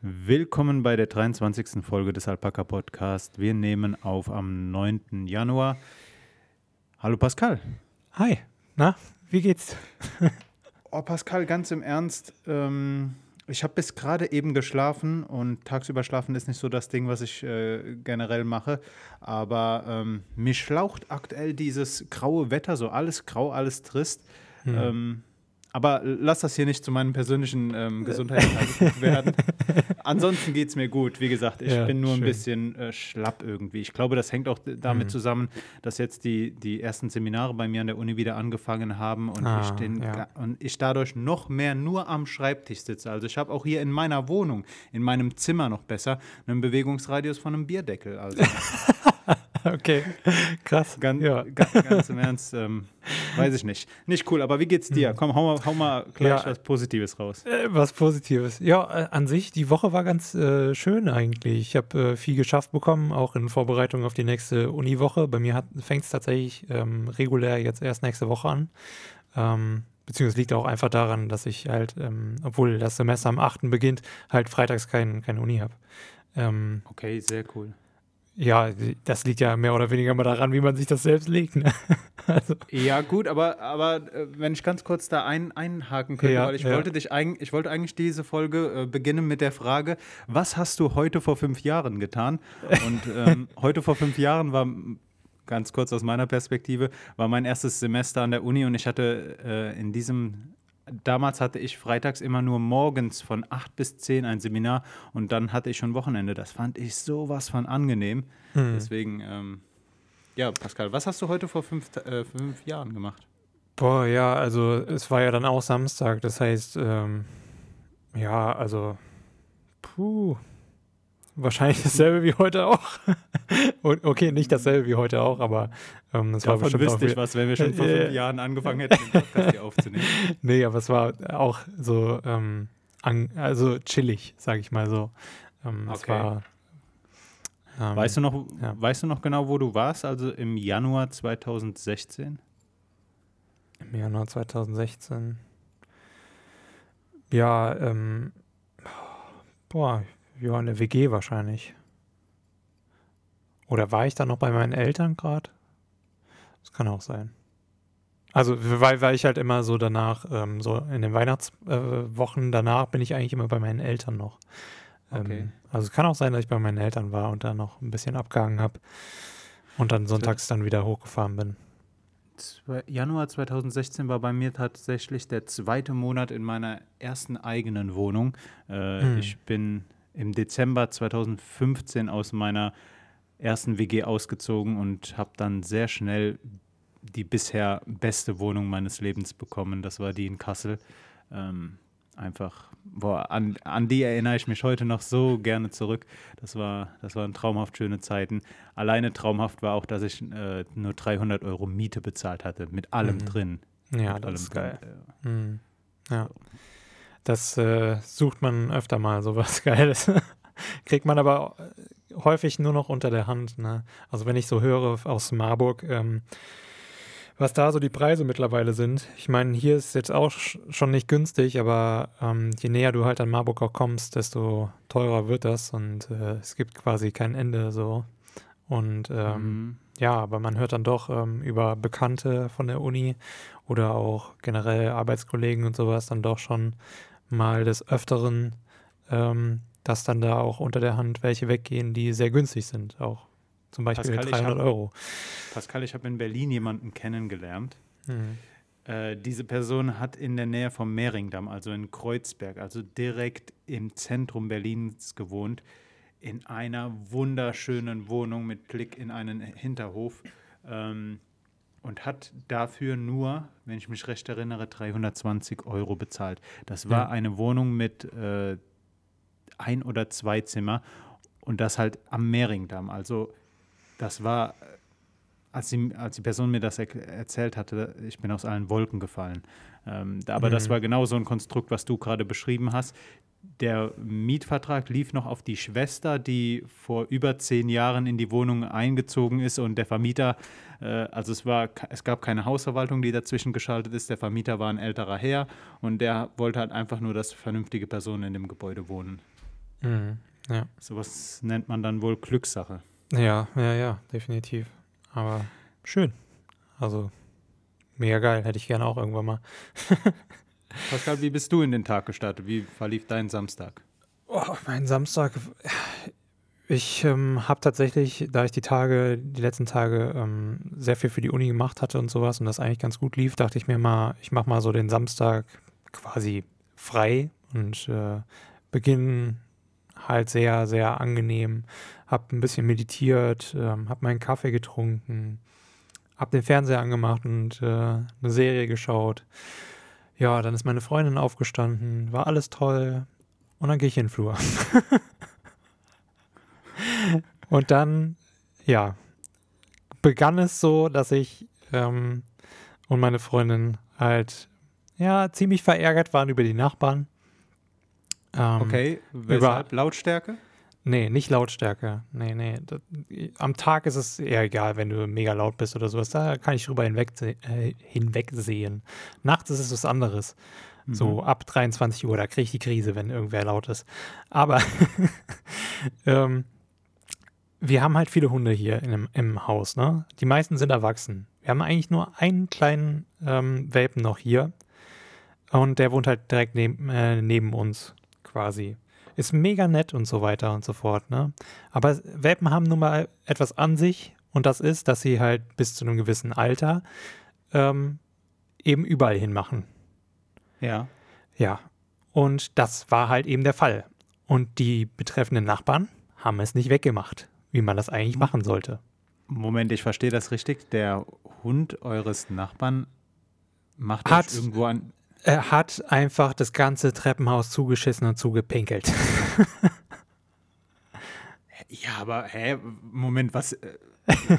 Willkommen bei der 23. Folge des Alpaka Podcast. Wir nehmen auf am 9. Januar. Hallo Pascal. Hi, na, wie geht's? oh, Pascal, ganz im Ernst. Ähm, ich habe bis gerade eben geschlafen und tagsüber schlafen ist nicht so das Ding, was ich äh, generell mache. Aber ähm, mich schlaucht aktuell dieses graue Wetter, so alles grau, alles trist. Hm. Ähm, aber lass das hier nicht zu meinem persönlichen ähm, Gesundheitstagebuch werden. Ansonsten geht es mir gut. Wie gesagt, ich ja, bin nur schön. ein bisschen äh, schlapp irgendwie. Ich glaube, das hängt auch damit mhm. zusammen, dass jetzt die, die ersten Seminare bei mir an der Uni wieder angefangen haben und, ah, ich, den, ja. und ich dadurch noch mehr nur am Schreibtisch sitze. Also ich habe auch hier in meiner Wohnung, in meinem Zimmer noch besser, einen Bewegungsradius von einem Bierdeckel. Also. okay, krass. Ganz, ja. ganz, ganz im Ernst, ähm, weiß ich nicht. Nicht cool, aber wie geht's dir? Hm. Komm, hau mal, hau mal gleich ja, was Positives raus. Äh, was Positives. Ja, äh, an sich, die Woche war ganz äh, schön eigentlich. Ich habe äh, viel geschafft bekommen, auch in Vorbereitung auf die nächste Uniwoche. Bei mir fängt es tatsächlich ähm, regulär jetzt erst nächste Woche an. Ähm, beziehungsweise liegt auch einfach daran, dass ich halt, ähm, obwohl das Semester am 8. beginnt, halt freitags kein, keine Uni habe. Ähm, okay, sehr cool. Ja, das liegt ja mehr oder weniger mal daran, wie man sich das selbst legt. Ne? Also. Ja, gut, aber, aber äh, wenn ich ganz kurz da ein, einhaken könnte, ja, weil ich ja. wollte dich eigentlich, ich wollte eigentlich diese Folge äh, beginnen mit der Frage, was hast du heute vor fünf Jahren getan? Und ähm, heute vor fünf Jahren war ganz kurz aus meiner Perspektive, war mein erstes Semester an der Uni und ich hatte äh, in diesem damals hatte ich freitags immer nur morgens von 8 bis 10 ein Seminar und dann hatte ich schon Wochenende. Das fand ich sowas von angenehm. Hm. Deswegen, ähm, ja, Pascal, was hast du heute vor fünf, äh, fünf Jahren gemacht? Boah, ja, also es war ja dann auch Samstag. Das heißt, ähm, ja, also, puh, Wahrscheinlich dasselbe wie heute auch. okay, nicht dasselbe wie heute auch, aber ähm, es war bestimmt wüsste ich was, wenn wir schon vor fünf Jahren angefangen hätten, den Podcast hier aufzunehmen. Nee, aber es war auch so, ähm, also chillig, sag ich mal so. Ähm, okay. War, ähm, weißt, du noch, ja. weißt du noch genau, wo du warst, also im Januar 2016? Im Januar 2016. Ja, ähm, boah, ja, eine WG wahrscheinlich. Oder war ich da noch bei meinen Eltern gerade? Das kann auch sein. Also, weil, weil ich halt immer so danach, ähm, so in den Weihnachtswochen äh, danach bin ich eigentlich immer bei meinen Eltern noch. Ähm, okay. Also es kann auch sein, dass ich bei meinen Eltern war und da noch ein bisschen abgehangen habe und dann sonntags dann wieder hochgefahren bin. Januar 2016 war bei mir tatsächlich der zweite Monat in meiner ersten eigenen Wohnung. Äh, hm. Ich bin im Dezember 2015 aus meiner ersten WG ausgezogen und habe dann sehr schnell die bisher beste Wohnung meines Lebens bekommen. Das war die in Kassel. Ähm, einfach, boah, an, an die erinnere ich mich heute noch so gerne zurück. Das war, das waren traumhaft schöne Zeiten. Alleine traumhaft war auch, dass ich äh, nur 300 Euro Miete bezahlt hatte, mit allem mhm. drin. Ja, mit das ist geil. Drin. Mhm. Ja. So. Das äh, sucht man öfter mal, sowas Geiles. Kriegt man aber äh, häufig nur noch unter der Hand. Ne? Also wenn ich so höre aus Marburg, ähm, was da so die Preise mittlerweile sind. Ich meine, hier ist jetzt auch schon nicht günstig, aber ähm, je näher du halt an Marburg auch kommst, desto teurer wird das und äh, es gibt quasi kein Ende so. Und ähm, mhm. ja, aber man hört dann doch ähm, über Bekannte von der Uni oder auch generell Arbeitskollegen und sowas dann doch schon mal des Öfteren, ähm, dass dann da auch unter der Hand welche weggehen, die sehr günstig sind, auch zum Beispiel Pascal, 300 hab, Euro. Pascal, ich habe in Berlin jemanden kennengelernt. Mhm. Äh, diese Person hat in der Nähe vom Mehringdamm, also in Kreuzberg, also direkt im Zentrum Berlins gewohnt, in einer wunderschönen Wohnung mit Blick in einen Hinterhof. Ähm, und hat dafür nur, wenn ich mich recht erinnere, 320 Euro bezahlt. Das war ja. eine Wohnung mit äh, ein oder zwei Zimmer und das halt am Mehringdamm. Also das war, als die, als die Person mir das er erzählt hatte, ich bin aus allen Wolken gefallen. Ähm, aber mhm. das war genau so ein Konstrukt, was du gerade beschrieben hast der Mietvertrag lief noch auf die Schwester, die vor über zehn Jahren in die Wohnung eingezogen ist und der Vermieter, äh, also es war, es gab keine Hausverwaltung, die dazwischen geschaltet ist. Der Vermieter war ein älterer Herr und der wollte halt einfach nur, dass vernünftige Personen in dem Gebäude wohnen. Mhm. Ja. Sowas nennt man dann wohl Glückssache. Ja, ja, ja, definitiv. Aber schön. Also mega geil. Hätte ich gerne auch irgendwann mal. Pascal, wie bist du in den Tag gestartet? Wie verlief dein Samstag? Oh, mein Samstag. Ich ähm, habe tatsächlich, da ich die Tage, die letzten Tage ähm, sehr viel für die Uni gemacht hatte und sowas und das eigentlich ganz gut lief, dachte ich mir mal, ich mache mal so den Samstag quasi frei und äh, beginne halt sehr, sehr angenehm. Hab ein bisschen meditiert, ähm, hab meinen Kaffee getrunken, hab den Fernseher angemacht und äh, eine Serie geschaut. Ja, dann ist meine Freundin aufgestanden, war alles toll. Und dann gehe ich in den Flur. und dann, ja, begann es so, dass ich ähm, und meine Freundin halt, ja, ziemlich verärgert waren über die Nachbarn. Ähm, okay, weshalb? Über, Lautstärke? Nee, nicht Lautstärke. Nee, nee. Das, am Tag ist es eher egal, wenn du mega laut bist oder sowas. Da kann ich drüber hinweg, äh, hinwegsehen. Nachts ist es was anderes. Mhm. So ab 23 Uhr, da kriege ich die Krise, wenn irgendwer laut ist. Aber ähm, wir haben halt viele Hunde hier in, im Haus. Ne? Die meisten sind erwachsen. Wir haben eigentlich nur einen kleinen ähm, Welpen noch hier. Und der wohnt halt direkt neben, äh, neben uns quasi. Ist mega nett und so weiter und so fort. Ne? Aber Welpen haben nun mal etwas an sich und das ist, dass sie halt bis zu einem gewissen Alter ähm, eben überall hinmachen. Ja. Ja. Und das war halt eben der Fall. Und die betreffenden Nachbarn haben es nicht weggemacht, wie man das eigentlich machen sollte. Moment, ich verstehe das richtig. Der Hund eures Nachbarn macht hat irgendwo an. Er hat einfach das ganze Treppenhaus zugeschissen und zugepinkelt. ja, aber hä, Moment, was, äh,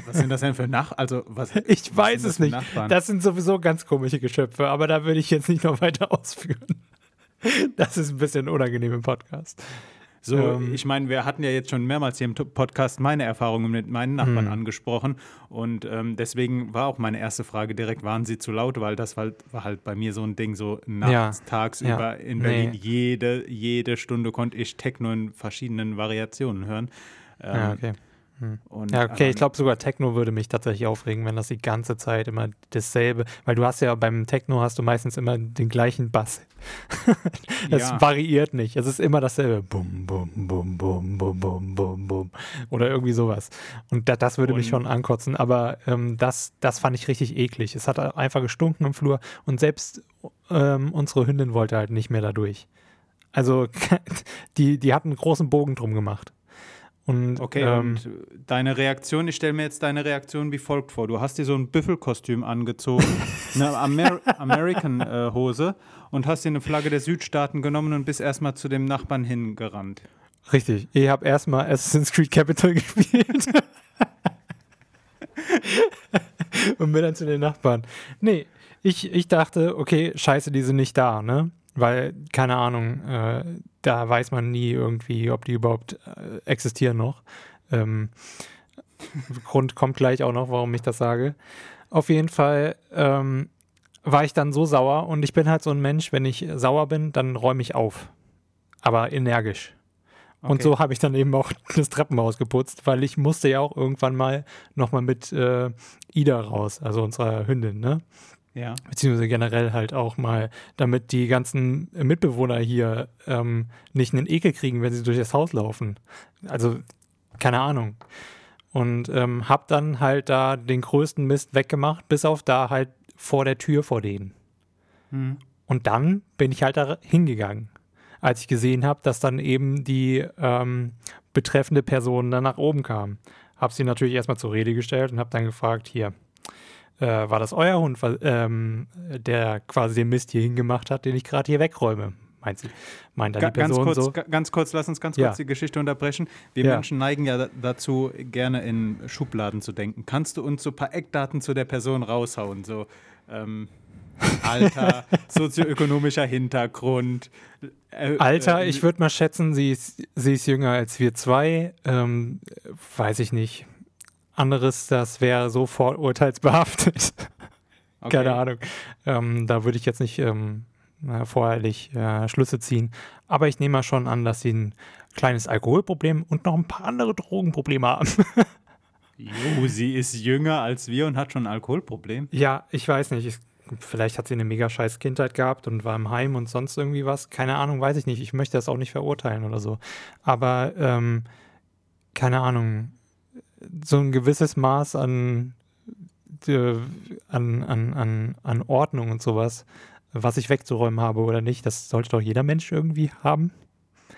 was sind das denn für Nach... Also, was, ich weiß es nicht. Nachbarn? Das sind sowieso ganz komische Geschöpfe, aber da würde ich jetzt nicht noch weiter ausführen. Das ist ein bisschen unangenehm im Podcast. So, ähm, ich meine, wir hatten ja jetzt schon mehrmals hier im Podcast meine Erfahrungen mit meinen Nachbarn mh. angesprochen und ähm, deswegen war auch meine erste Frage direkt, waren sie zu laut, weil das war, war halt bei mir so ein Ding, so nachts, ja, tagsüber ja, in Berlin, nee. jede, jede Stunde konnte ich Techno in verschiedenen Variationen hören. Ähm, ja, okay. Hm. ja, okay, ich glaube sogar Techno würde mich tatsächlich aufregen, wenn das die ganze Zeit immer dasselbe, weil du hast ja beim Techno hast du meistens immer den gleichen Bass. Es ja. variiert nicht, es ist immer dasselbe. Bum, bum, bum, bum, bum, bum, bum, bum. Oder irgendwie sowas. Und da, das würde und mich schon ankotzen, aber ähm, das, das fand ich richtig eklig. Es hat einfach gestunken im Flur und selbst ähm, unsere Hündin wollte halt nicht mehr dadurch. Also die, die hat einen großen Bogen drum gemacht. Und, okay, ähm, und deine Reaktion, ich stelle mir jetzt deine Reaktion wie folgt vor. Du hast dir so ein Büffelkostüm angezogen, eine Amer American-Hose äh, und hast dir eine Flagge der Südstaaten genommen und bist erstmal zu dem Nachbarn hingerannt. Richtig, ich habe erstmal Assassin's Creed Capital gespielt. und bin dann zu den Nachbarn. Nee, ich, ich dachte, okay, scheiße, die sind nicht da, ne? Weil, keine Ahnung, äh, da weiß man nie irgendwie, ob die überhaupt äh, existieren noch. Ähm, Grund kommt gleich auch noch, warum ich das sage. Auf jeden Fall ähm, war ich dann so sauer und ich bin halt so ein Mensch, wenn ich sauer bin, dann räume ich auf. Aber energisch. Okay. Und so habe ich dann eben auch das Treppenhaus geputzt, weil ich musste ja auch irgendwann mal nochmal mit äh, Ida raus, also unserer Hündin, ne? Ja. Beziehungsweise generell halt auch mal, damit die ganzen Mitbewohner hier ähm, nicht einen Ekel kriegen, wenn sie durch das Haus laufen. Also, keine Ahnung. Und ähm, hab dann halt da den größten Mist weggemacht, bis auf da halt vor der Tür vor denen. Mhm. Und dann bin ich halt da hingegangen, als ich gesehen habe, dass dann eben die ähm, betreffende Person dann nach oben kam. Hab sie natürlich erstmal zur Rede gestellt und hab dann gefragt, hier, äh, war das euer Hund, ähm, der quasi den Mist hier hingemacht hat, den ich gerade hier wegräume? Meint sie, meint dann die Person ganz kurz, so? Ganz kurz, lass uns ganz kurz ja. die Geschichte unterbrechen. Wir ja. Menschen neigen ja dazu, gerne in Schubladen zu denken. Kannst du uns so ein paar Eckdaten zu der Person raushauen? So, ähm, Alter, sozioökonomischer Hintergrund. Äh, Alter, äh, ich würde mal schätzen, sie ist, sie ist jünger als wir zwei. Ähm, weiß ich nicht anderes, das wäre so vorurteilsbehaftet. Okay. Keine Ahnung. Ähm, da würde ich jetzt nicht ähm, äh, vorherlich äh, Schlüsse ziehen. Aber ich nehme mal schon an, dass sie ein kleines Alkoholproblem und noch ein paar andere Drogenprobleme haben. jo, sie ist jünger als wir und hat schon ein Alkoholproblem. Ja, ich weiß nicht. Ich, vielleicht hat sie eine mega scheiß Kindheit gehabt und war im Heim und sonst irgendwie was. Keine Ahnung, weiß ich nicht. Ich möchte das auch nicht verurteilen oder so. Aber ähm, keine Ahnung, so ein gewisses Maß an, äh, an, an, an, an Ordnung und sowas, was ich wegzuräumen habe oder nicht, das sollte doch jeder Mensch irgendwie haben.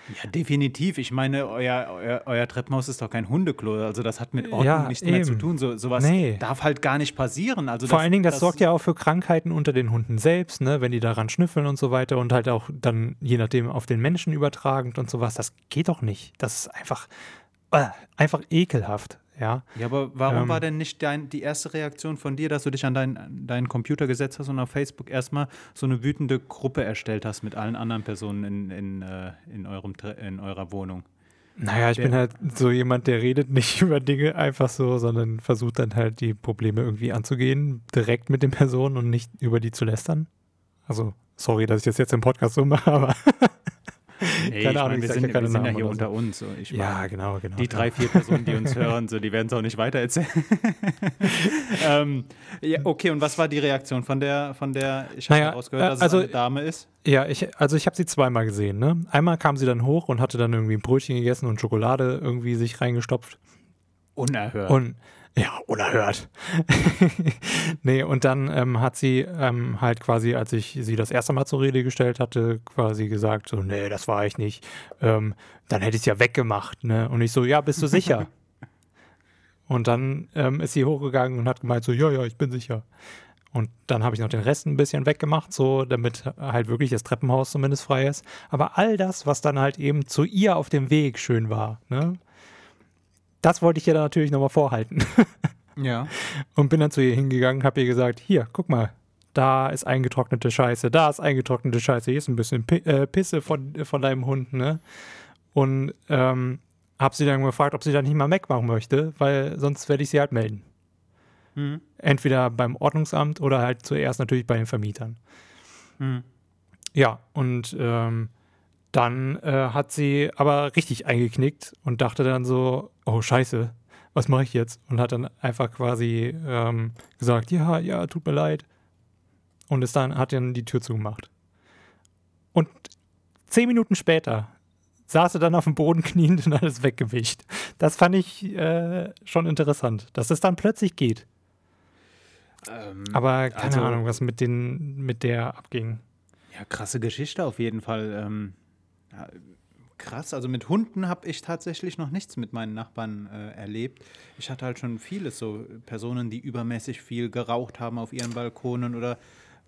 Ja, definitiv. Ich meine, euer, euer, euer, Treppenhaus ist doch kein Hundeklo. Also das hat mit Ordnung ja, nichts eben. mehr zu tun. So, sowas nee. darf halt gar nicht passieren. Also Vor das, allen Dingen, das, das, sorgt ja auch für Krankheiten unter den Hunden selbst, ne? wenn die daran schnüffeln und so weiter und halt auch dann je nachdem auf den Menschen übertragend und sowas. Das geht doch nicht. Das ist einfach, äh, einfach ekelhaft. Ja, ja aber warum ähm, war denn nicht dein, die erste Reaktion von dir, dass du dich an deinen, deinen Computer gesetzt hast und auf Facebook erstmal so eine wütende Gruppe erstellt hast mit allen anderen Personen in, in, äh, in, eurem, in eurer Wohnung? Naja, ich bin halt so jemand, der redet nicht über Dinge einfach so, sondern versucht dann halt die Probleme irgendwie anzugehen, direkt mit den Personen und nicht über die zu lästern. Also, sorry, dass ich das jetzt im Podcast so mache, aber Nee, keine Ahnung, meine, wir, sind, ja, wir sind ja hier unter so. uns. So. Ich ja, genau, genau. Die drei, vier Personen, die uns hören, so, die werden es auch nicht weitererzählen. ähm, ja, okay, und was war die Reaktion von der, von der ich habe naja, rausgehört, dass also, es eine Dame ist? Ja, ich, also ich habe sie zweimal gesehen. Ne? Einmal kam sie dann hoch und hatte dann irgendwie ein Brötchen gegessen und Schokolade irgendwie sich reingestopft. Unerhört. Und ja, unerhört. nee, und dann ähm, hat sie ähm, halt quasi, als ich sie das erste Mal zur Rede gestellt hatte, quasi gesagt, so, nee, das war ich nicht. Ähm, dann hätte ich es ja weggemacht, ne? Und ich so, ja, bist du sicher? und dann ähm, ist sie hochgegangen und hat gemeint, so, ja, ja, ich bin sicher. Und dann habe ich noch den Rest ein bisschen weggemacht, so damit halt wirklich das Treppenhaus zumindest frei ist. Aber all das, was dann halt eben zu ihr auf dem Weg schön war, ne? Das wollte ich ihr dann natürlich nochmal vorhalten. ja. Und bin dann zu ihr hingegangen, habe ihr gesagt, hier, guck mal, da ist eingetrocknete Scheiße, da ist eingetrocknete Scheiße, hier ist ein bisschen P äh, Pisse von, von deinem Hund, ne? Und ähm, habe sie dann gefragt, ob sie dann nicht mal wegmachen möchte, weil sonst werde ich sie halt melden. Mhm. Entweder beim Ordnungsamt oder halt zuerst natürlich bei den Vermietern. Mhm. Ja, und ähm, dann äh, hat sie aber richtig eingeknickt und dachte dann so, oh scheiße, was mache ich jetzt? Und hat dann einfach quasi ähm, gesagt, ja, ja, tut mir leid. Und ist dann, hat dann die Tür zugemacht. Und zehn Minuten später saß er dann auf dem Boden kniend und alles weggewischt. Das fand ich äh, schon interessant, dass es dann plötzlich geht. Ähm, Aber keine also, Ahnung, was mit, den, mit der abging. Ja, krasse Geschichte auf jeden Fall. Ähm, ja, krass, also mit Hunden habe ich tatsächlich noch nichts mit meinen Nachbarn äh, erlebt. Ich hatte halt schon vieles, so Personen, die übermäßig viel geraucht haben auf ihren Balkonen oder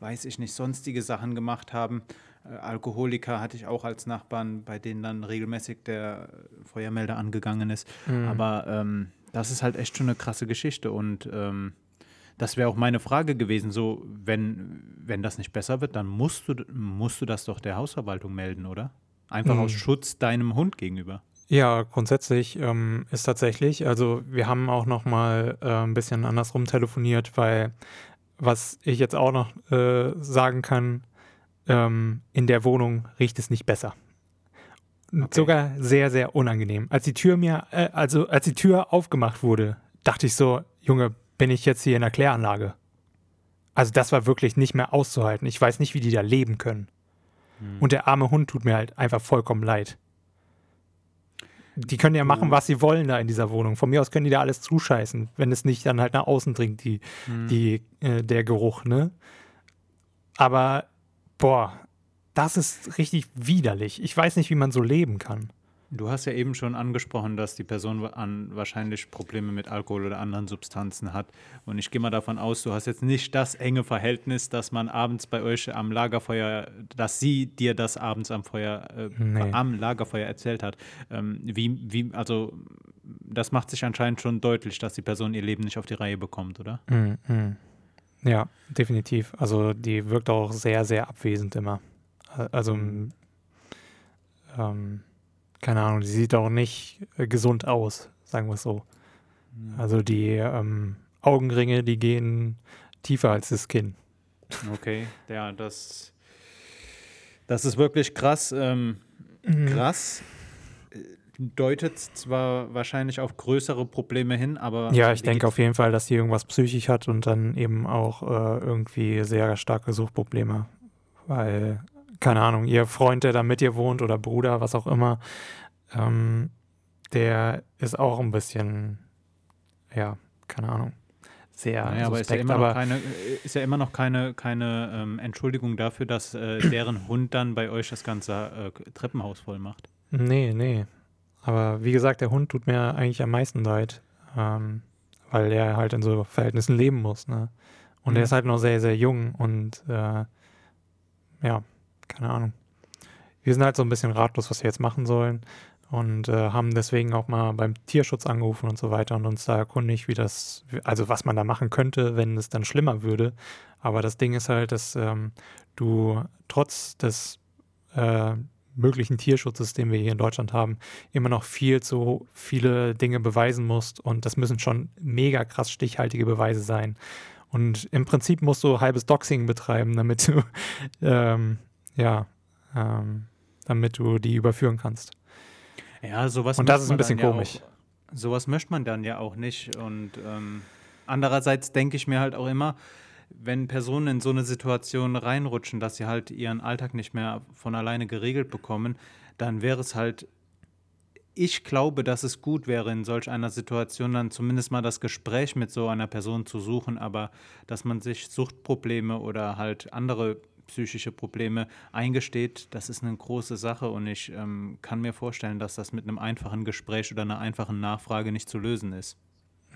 weiß ich nicht, sonstige Sachen gemacht haben. Äh, Alkoholiker hatte ich auch als Nachbarn, bei denen dann regelmäßig der Feuermelder angegangen ist. Mhm. Aber ähm, das ist halt echt schon eine krasse Geschichte und ähm, das wäre auch meine Frage gewesen, so wenn, wenn das nicht besser wird, dann musst du, musst du das doch der Hausverwaltung melden, oder? Einfach mhm. aus Schutz deinem Hund gegenüber. Ja, grundsätzlich ähm, ist tatsächlich, also wir haben auch noch mal äh, ein bisschen andersrum telefoniert, weil was ich jetzt auch noch äh, sagen kann, ähm, in der Wohnung riecht es nicht besser. Okay. Sogar sehr, sehr unangenehm. Als die Tür mir, äh, also als die Tür aufgemacht wurde, dachte ich so, Junge, bin ich jetzt hier in der Kläranlage? Also das war wirklich nicht mehr auszuhalten. Ich weiß nicht, wie die da leben können. Mhm. Und der arme Hund tut mir halt einfach vollkommen leid. Die können ja machen, was sie wollen da in dieser Wohnung. Von mir aus können die da alles zuscheißen, wenn es nicht dann halt nach außen dringt, die, mhm. die, äh, der Geruch, ne? Aber, boah, das ist richtig widerlich. Ich weiß nicht, wie man so leben kann. Du hast ja eben schon angesprochen, dass die Person an wahrscheinlich Probleme mit Alkohol oder anderen Substanzen hat. Und ich gehe mal davon aus, du hast jetzt nicht das enge Verhältnis, dass man abends bei euch am Lagerfeuer, dass sie dir das abends am Feuer, äh, nee. am Lagerfeuer erzählt hat. Ähm, wie, wie, also das macht sich anscheinend schon deutlich, dass die Person ihr Leben nicht auf die Reihe bekommt, oder? Mm, mm. Ja, definitiv. Also die wirkt auch sehr, sehr abwesend immer. Also mhm. ähm, keine Ahnung, die sieht auch nicht äh, gesund aus, sagen wir es so. Also die ähm, Augenringe, die gehen tiefer als das Kinn. Okay, ja, das Das ist wirklich krass. Ähm, mhm. Krass deutet zwar wahrscheinlich auf größere Probleme hin, aber. Ja, ich denke auf jeden Fall, dass sie irgendwas psychisch hat und dann eben auch äh, irgendwie sehr starke Suchtprobleme. Weil, keine Ahnung, ihr Freund, der da mit ihr wohnt oder Bruder, was auch immer, ähm, der ist auch ein bisschen, ja, keine Ahnung, sehr naja, aber, ist ja immer noch keine, ist ja immer noch keine, keine ähm, Entschuldigung dafür, dass äh, deren Hund dann bei euch das ganze äh, Treppenhaus voll macht. Nee, nee. Aber wie gesagt, der Hund tut mir eigentlich am meisten leid, ähm, weil er halt in so Verhältnissen leben muss. Ne? Und mhm. er ist halt noch sehr, sehr jung und äh, ja, keine Ahnung. Wir sind halt so ein bisschen ratlos, was wir jetzt machen sollen und äh, haben deswegen auch mal beim Tierschutz angerufen und so weiter und uns da erkundigt, wie das, also was man da machen könnte, wenn es dann schlimmer würde. Aber das Ding ist halt, dass ähm, du trotz des äh, möglichen Tierschutzes, den wir hier in Deutschland haben, immer noch viel zu viele Dinge beweisen musst. Und das müssen schon mega krass stichhaltige Beweise sein. Und im Prinzip musst du halbes Doxing betreiben, damit du, ähm, ja, ähm, damit du die überführen kannst. Ja, sowas. Und das ist ein bisschen komisch. Ja auch, sowas möchte man dann ja auch nicht. Und ähm, andererseits denke ich mir halt auch immer, wenn Personen in so eine Situation reinrutschen, dass sie halt ihren Alltag nicht mehr von alleine geregelt bekommen, dann wäre es halt, ich glaube, dass es gut wäre, in solch einer Situation dann zumindest mal das Gespräch mit so einer Person zu suchen, aber dass man sich Suchtprobleme oder halt andere psychische Probleme eingesteht, das ist eine große Sache und ich ähm, kann mir vorstellen, dass das mit einem einfachen Gespräch oder einer einfachen Nachfrage nicht zu lösen ist.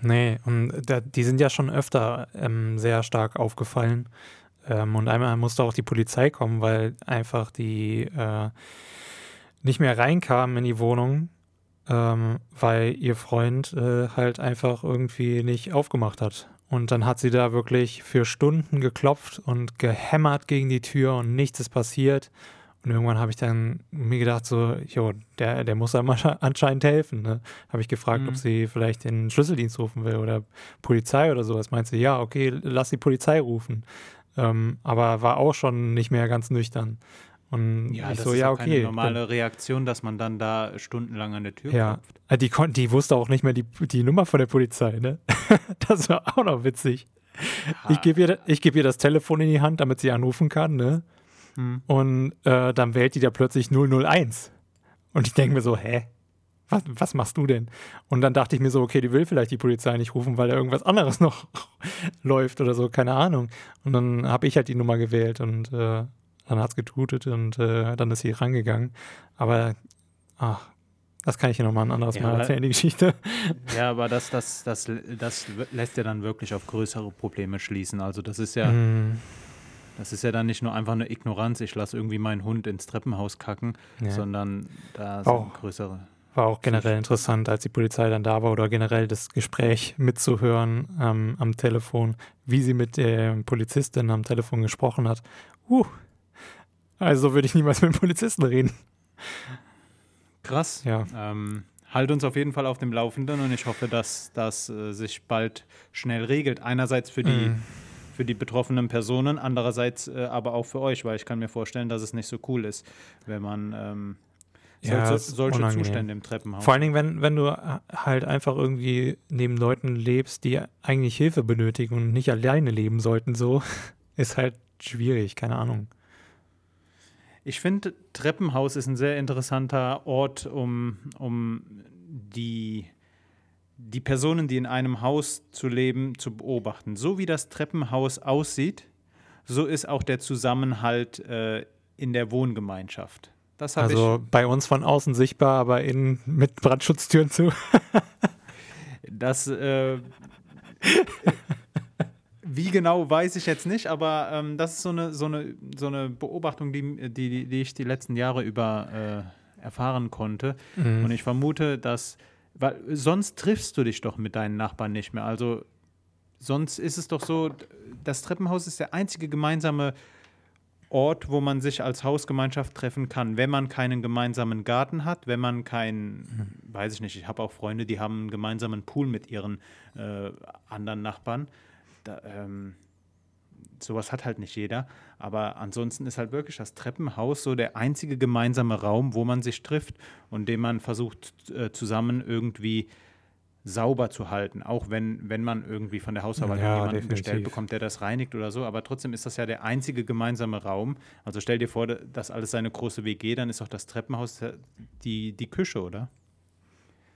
Nee, und da, die sind ja schon öfter ähm, sehr stark aufgefallen. Ähm, und einmal musste auch die Polizei kommen, weil einfach die äh, nicht mehr reinkamen in die Wohnung, ähm, weil ihr Freund äh, halt einfach irgendwie nicht aufgemacht hat. Und dann hat sie da wirklich für Stunden geklopft und gehämmert gegen die Tür und nichts ist passiert. Und irgendwann habe ich dann mir gedacht, so, jo, der, der muss einem anscheinend helfen. Ne? Habe ich gefragt, mhm. ob sie vielleicht den Schlüsseldienst rufen will oder Polizei oder sowas. Meint sie, ja, okay, lass die Polizei rufen. Ähm, aber war auch schon nicht mehr ganz nüchtern. Und ja, ich das so, ist ja, okay. Keine normale Reaktion, dass man dann da stundenlang an der Tür ja. klopft. Äh, die, kon die wusste auch nicht mehr die, die Nummer von der Polizei, ne? das war auch noch witzig. Ha. Ich gebe ihr, geb ihr das Telefon in die Hand, damit sie anrufen kann, ne? Mhm. Und äh, dann wählt die da plötzlich 001. Und ich denke mir so, hä? Was, was, machst du denn? Und dann dachte ich mir so, okay, die will vielleicht die Polizei nicht rufen, weil da irgendwas anderes noch läuft oder so, keine Ahnung. Und dann habe ich halt die Nummer gewählt und äh, dann hat es getutet und äh, dann ist sie rangegangen. Aber, ach, das kann ich ja nochmal ein anderes ja, Mal erzählen, die Geschichte. Ja, aber das, das, das, das lässt ja dann wirklich auf größere Probleme schließen. Also das ist ja, mm. Das ist ja dann nicht nur einfach eine Ignoranz, ich lasse irgendwie meinen Hund ins Treppenhaus kacken, ja. sondern da sind auch, größere. War auch generell interessant, als die Polizei dann da war oder generell das Gespräch mitzuhören ähm, am Telefon, wie sie mit der Polizistin am Telefon gesprochen hat. Uh, also würde ich niemals mit Polizisten reden. Krass. Ja. Ähm, halt uns auf jeden Fall auf dem Laufenden und ich hoffe, dass das äh, sich bald schnell regelt. Einerseits für die mm für die betroffenen Personen, andererseits äh, aber auch für euch, weil ich kann mir vorstellen, dass es nicht so cool ist, wenn man ähm, ja, solche, solche Zustände im Treppenhaus. Vor allen Dingen, wenn, wenn du halt einfach irgendwie neben Leuten lebst, die eigentlich Hilfe benötigen und nicht alleine leben sollten, so, ist halt schwierig, keine Ahnung. Ich finde, Treppenhaus ist ein sehr interessanter Ort, um, um die die Personen, die in einem Haus zu leben, zu beobachten. So wie das Treppenhaus aussieht, so ist auch der Zusammenhalt äh, in der Wohngemeinschaft. also bei uns von außen sichtbar, aber innen mit Brandschutztüren zu. das äh, wie genau weiß ich jetzt nicht, aber ähm, das ist so eine, so eine, so eine Beobachtung, die, die, die ich die letzten Jahre über äh, erfahren konnte. Mhm. Und ich vermute, dass weil sonst triffst du dich doch mit deinen Nachbarn nicht mehr. Also sonst ist es doch so, das Treppenhaus ist der einzige gemeinsame Ort, wo man sich als Hausgemeinschaft treffen kann, wenn man keinen gemeinsamen Garten hat, wenn man keinen, mhm. weiß ich nicht, ich habe auch Freunde, die haben einen gemeinsamen Pool mit ihren äh, anderen Nachbarn. Da, ähm, sowas hat halt nicht jeder. Aber ansonsten ist halt wirklich das Treppenhaus so der einzige gemeinsame Raum, wo man sich trifft und den man versucht äh, zusammen irgendwie sauber zu halten, auch wenn, wenn man irgendwie von der Hausarbeit ja, jemanden definitiv. gestellt bekommt, der das reinigt oder so. Aber trotzdem ist das ja der einzige gemeinsame Raum. Also stell dir vor, das alles seine große WG, dann ist auch das Treppenhaus die, die Küche, oder?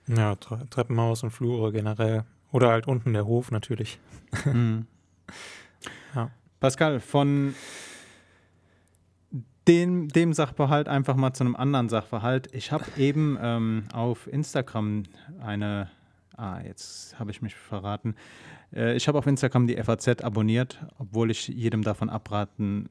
Ja, Tre Treppenhaus und Flure generell. Oder halt unten der Hof natürlich. Mhm. ja. Pascal, von dem, dem Sachverhalt einfach mal zu einem anderen Sachverhalt. Ich habe eben ähm, auf Instagram eine Ah, jetzt habe ich mich verraten. Äh, ich habe auf Instagram die FAZ abonniert, obwohl ich jedem davon abraten,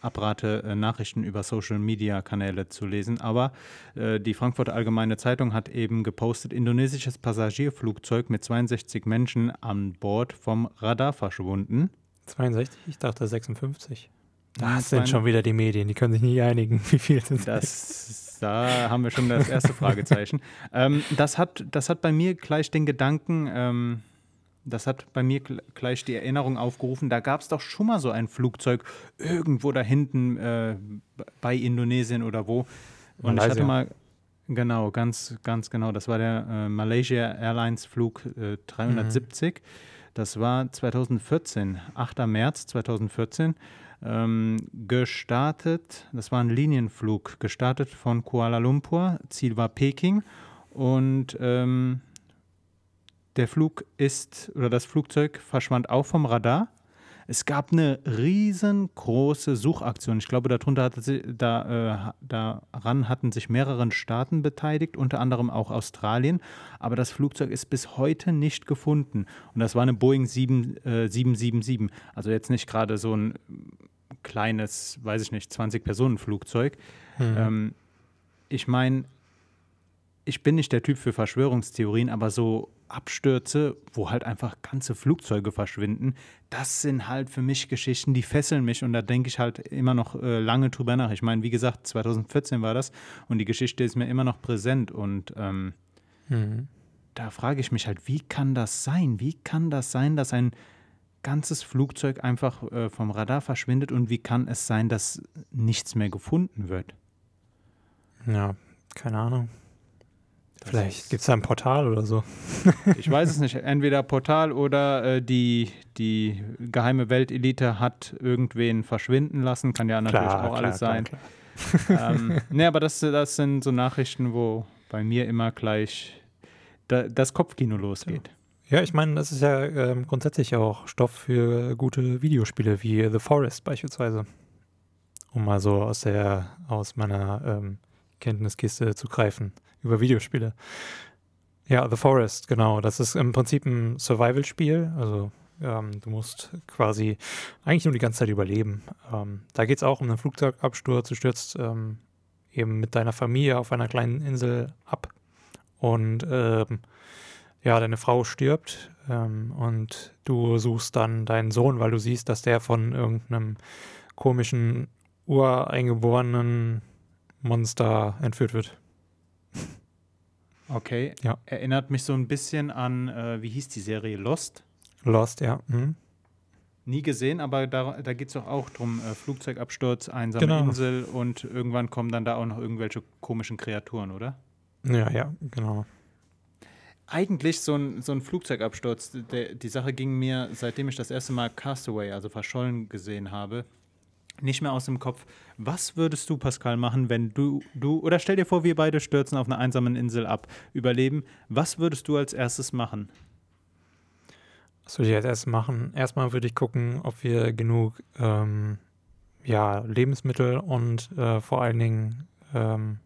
abrate, äh, Nachrichten über Social-Media-Kanäle zu lesen. Aber äh, die Frankfurter Allgemeine Zeitung hat eben gepostet, indonesisches Passagierflugzeug mit 62 Menschen an Bord vom Radar verschwunden. 62? Ich dachte 56. Das sind schon wieder die Medien, die können sich nie einigen, wie viel sind das da haben wir schon das erste Fragezeichen. ähm, das, hat, das hat bei mir gleich den Gedanken, ähm, das hat bei mir gleich die Erinnerung aufgerufen, da gab es doch schon mal so ein Flugzeug irgendwo da hinten äh, bei Indonesien oder wo. Und Malaysia. ich hatte mal, genau, ganz, ganz genau, das war der äh, Malaysia Airlines Flug äh, 370. Mhm. Das war 2014, 8. März 2014 ähm, gestartet. Das war ein Linienflug, gestartet von Kuala Lumpur. Ziel war Peking. Und ähm, der Flug ist, oder das Flugzeug verschwand auch vom Radar. Es gab eine riesengroße Suchaktion. Ich glaube, darunter hatte sie, da, äh, daran hatten sich mehrere Staaten beteiligt, unter anderem auch Australien. Aber das Flugzeug ist bis heute nicht gefunden. Und das war eine Boeing 7, äh, 777. Also jetzt nicht gerade so ein kleines, weiß ich nicht, 20-Personen-Flugzeug. Mhm. Ähm, ich meine, ich bin nicht der Typ für Verschwörungstheorien, aber so Abstürze, wo halt einfach ganze Flugzeuge verschwinden, das sind halt für mich Geschichten, die fesseln mich und da denke ich halt immer noch äh, lange drüber nach. Ich meine, wie gesagt, 2014 war das und die Geschichte ist mir immer noch präsent und ähm, mhm. da frage ich mich halt, wie kann das sein? Wie kann das sein, dass ein ganzes Flugzeug einfach äh, vom Radar verschwindet und wie kann es sein, dass nichts mehr gefunden wird? Ja, keine Ahnung. Das Vielleicht gibt es da ein Portal oder so. ich weiß es nicht. Entweder Portal oder äh, die, die geheime Weltelite hat irgendwen verschwinden lassen. Kann ja natürlich klar, auch klar, alles sein. Klar, ähm, nee, aber das, das sind so Nachrichten, wo bei mir immer gleich da, das Kopfkino losgeht. Ja. Ja, ich meine, das ist ja ähm, grundsätzlich auch Stoff für gute Videospiele wie The Forest beispielsweise. Um mal so aus der, aus meiner ähm, Kenntniskiste zu greifen über Videospiele. Ja, The Forest, genau. Das ist im Prinzip ein Survival-Spiel. Also ähm, du musst quasi eigentlich nur die ganze Zeit überleben. Ähm, da geht es auch um einen Flugzeugabsturz. Du stürzt ähm, eben mit deiner Familie auf einer kleinen Insel ab. Und ähm, ja, deine Frau stirbt ähm, und du suchst dann deinen Sohn, weil du siehst, dass der von irgendeinem komischen ureingeborenen Monster entführt wird. Okay. Ja. Erinnert mich so ein bisschen an, äh, wie hieß die Serie? Lost? Lost, ja. Mhm. Nie gesehen, aber da, da geht es doch auch drum: äh, Flugzeugabsturz, einsame genau. Insel und irgendwann kommen dann da auch noch irgendwelche komischen Kreaturen, oder? Ja, ja, genau eigentlich so ein, so ein Flugzeugabsturz. Der, die Sache ging mir, seitdem ich das erste Mal Castaway, also verschollen gesehen habe, nicht mehr aus dem Kopf. Was würdest du, Pascal, machen, wenn du, du, oder stell dir vor, wir beide stürzen auf einer einsamen Insel ab, überleben. Was würdest du als erstes machen? Was würde ich als erstes machen? Erstmal würde ich gucken, ob wir genug ähm, ja, Lebensmittel und äh, vor allen Dingen ähm,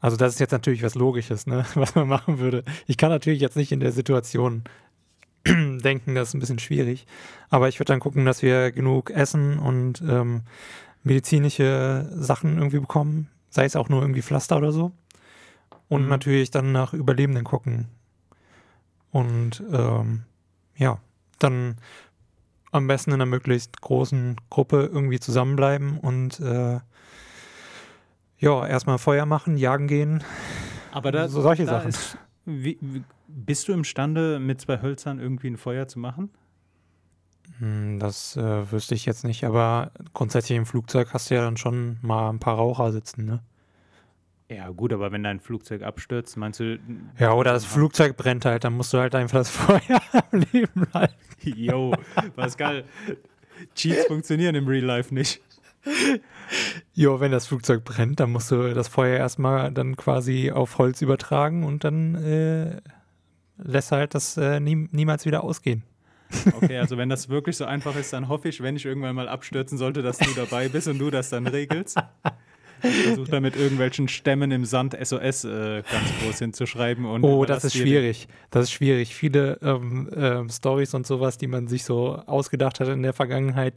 also das ist jetzt natürlich was Logisches, ne, was man machen würde. Ich kann natürlich jetzt nicht in der Situation denken, das ist ein bisschen schwierig. Aber ich würde dann gucken, dass wir genug Essen und ähm, medizinische Sachen irgendwie bekommen, sei es auch nur irgendwie Pflaster oder so. Und mhm. natürlich dann nach Überlebenden gucken. Und ähm, ja, dann am besten in einer möglichst großen Gruppe irgendwie zusammenbleiben und äh, ja, erstmal Feuer machen, jagen gehen. Aber da, so solche da Sachen. Ist, wie, wie, bist du imstande, mit zwei Hölzern irgendwie ein Feuer zu machen? Hm, das äh, wüsste ich jetzt nicht, aber grundsätzlich im Flugzeug hast du ja dann schon mal ein paar Raucher sitzen, ne? Ja, gut, aber wenn dein Flugzeug abstürzt, meinst du. Ja, oder das Flugzeug brennt halt, dann musst du halt einfach das Feuer am Leben halten. Yo, Pascal, Cheats funktionieren im Real Life nicht. Jo, wenn das Flugzeug brennt, dann musst du das Feuer erstmal dann quasi auf Holz übertragen und dann äh, lässt halt das äh, nie, niemals wieder ausgehen. Okay, also wenn das wirklich so einfach ist, dann hoffe ich, wenn ich irgendwann mal abstürzen sollte, dass du dabei bist und du das dann regelst. Ich versuche da mit irgendwelchen Stämmen im Sand SOS äh, ganz groß hinzuschreiben. Und oh, das ist schwierig. Das ist schwierig. Viele ähm, äh, Stories und sowas, die man sich so ausgedacht hat in der Vergangenheit,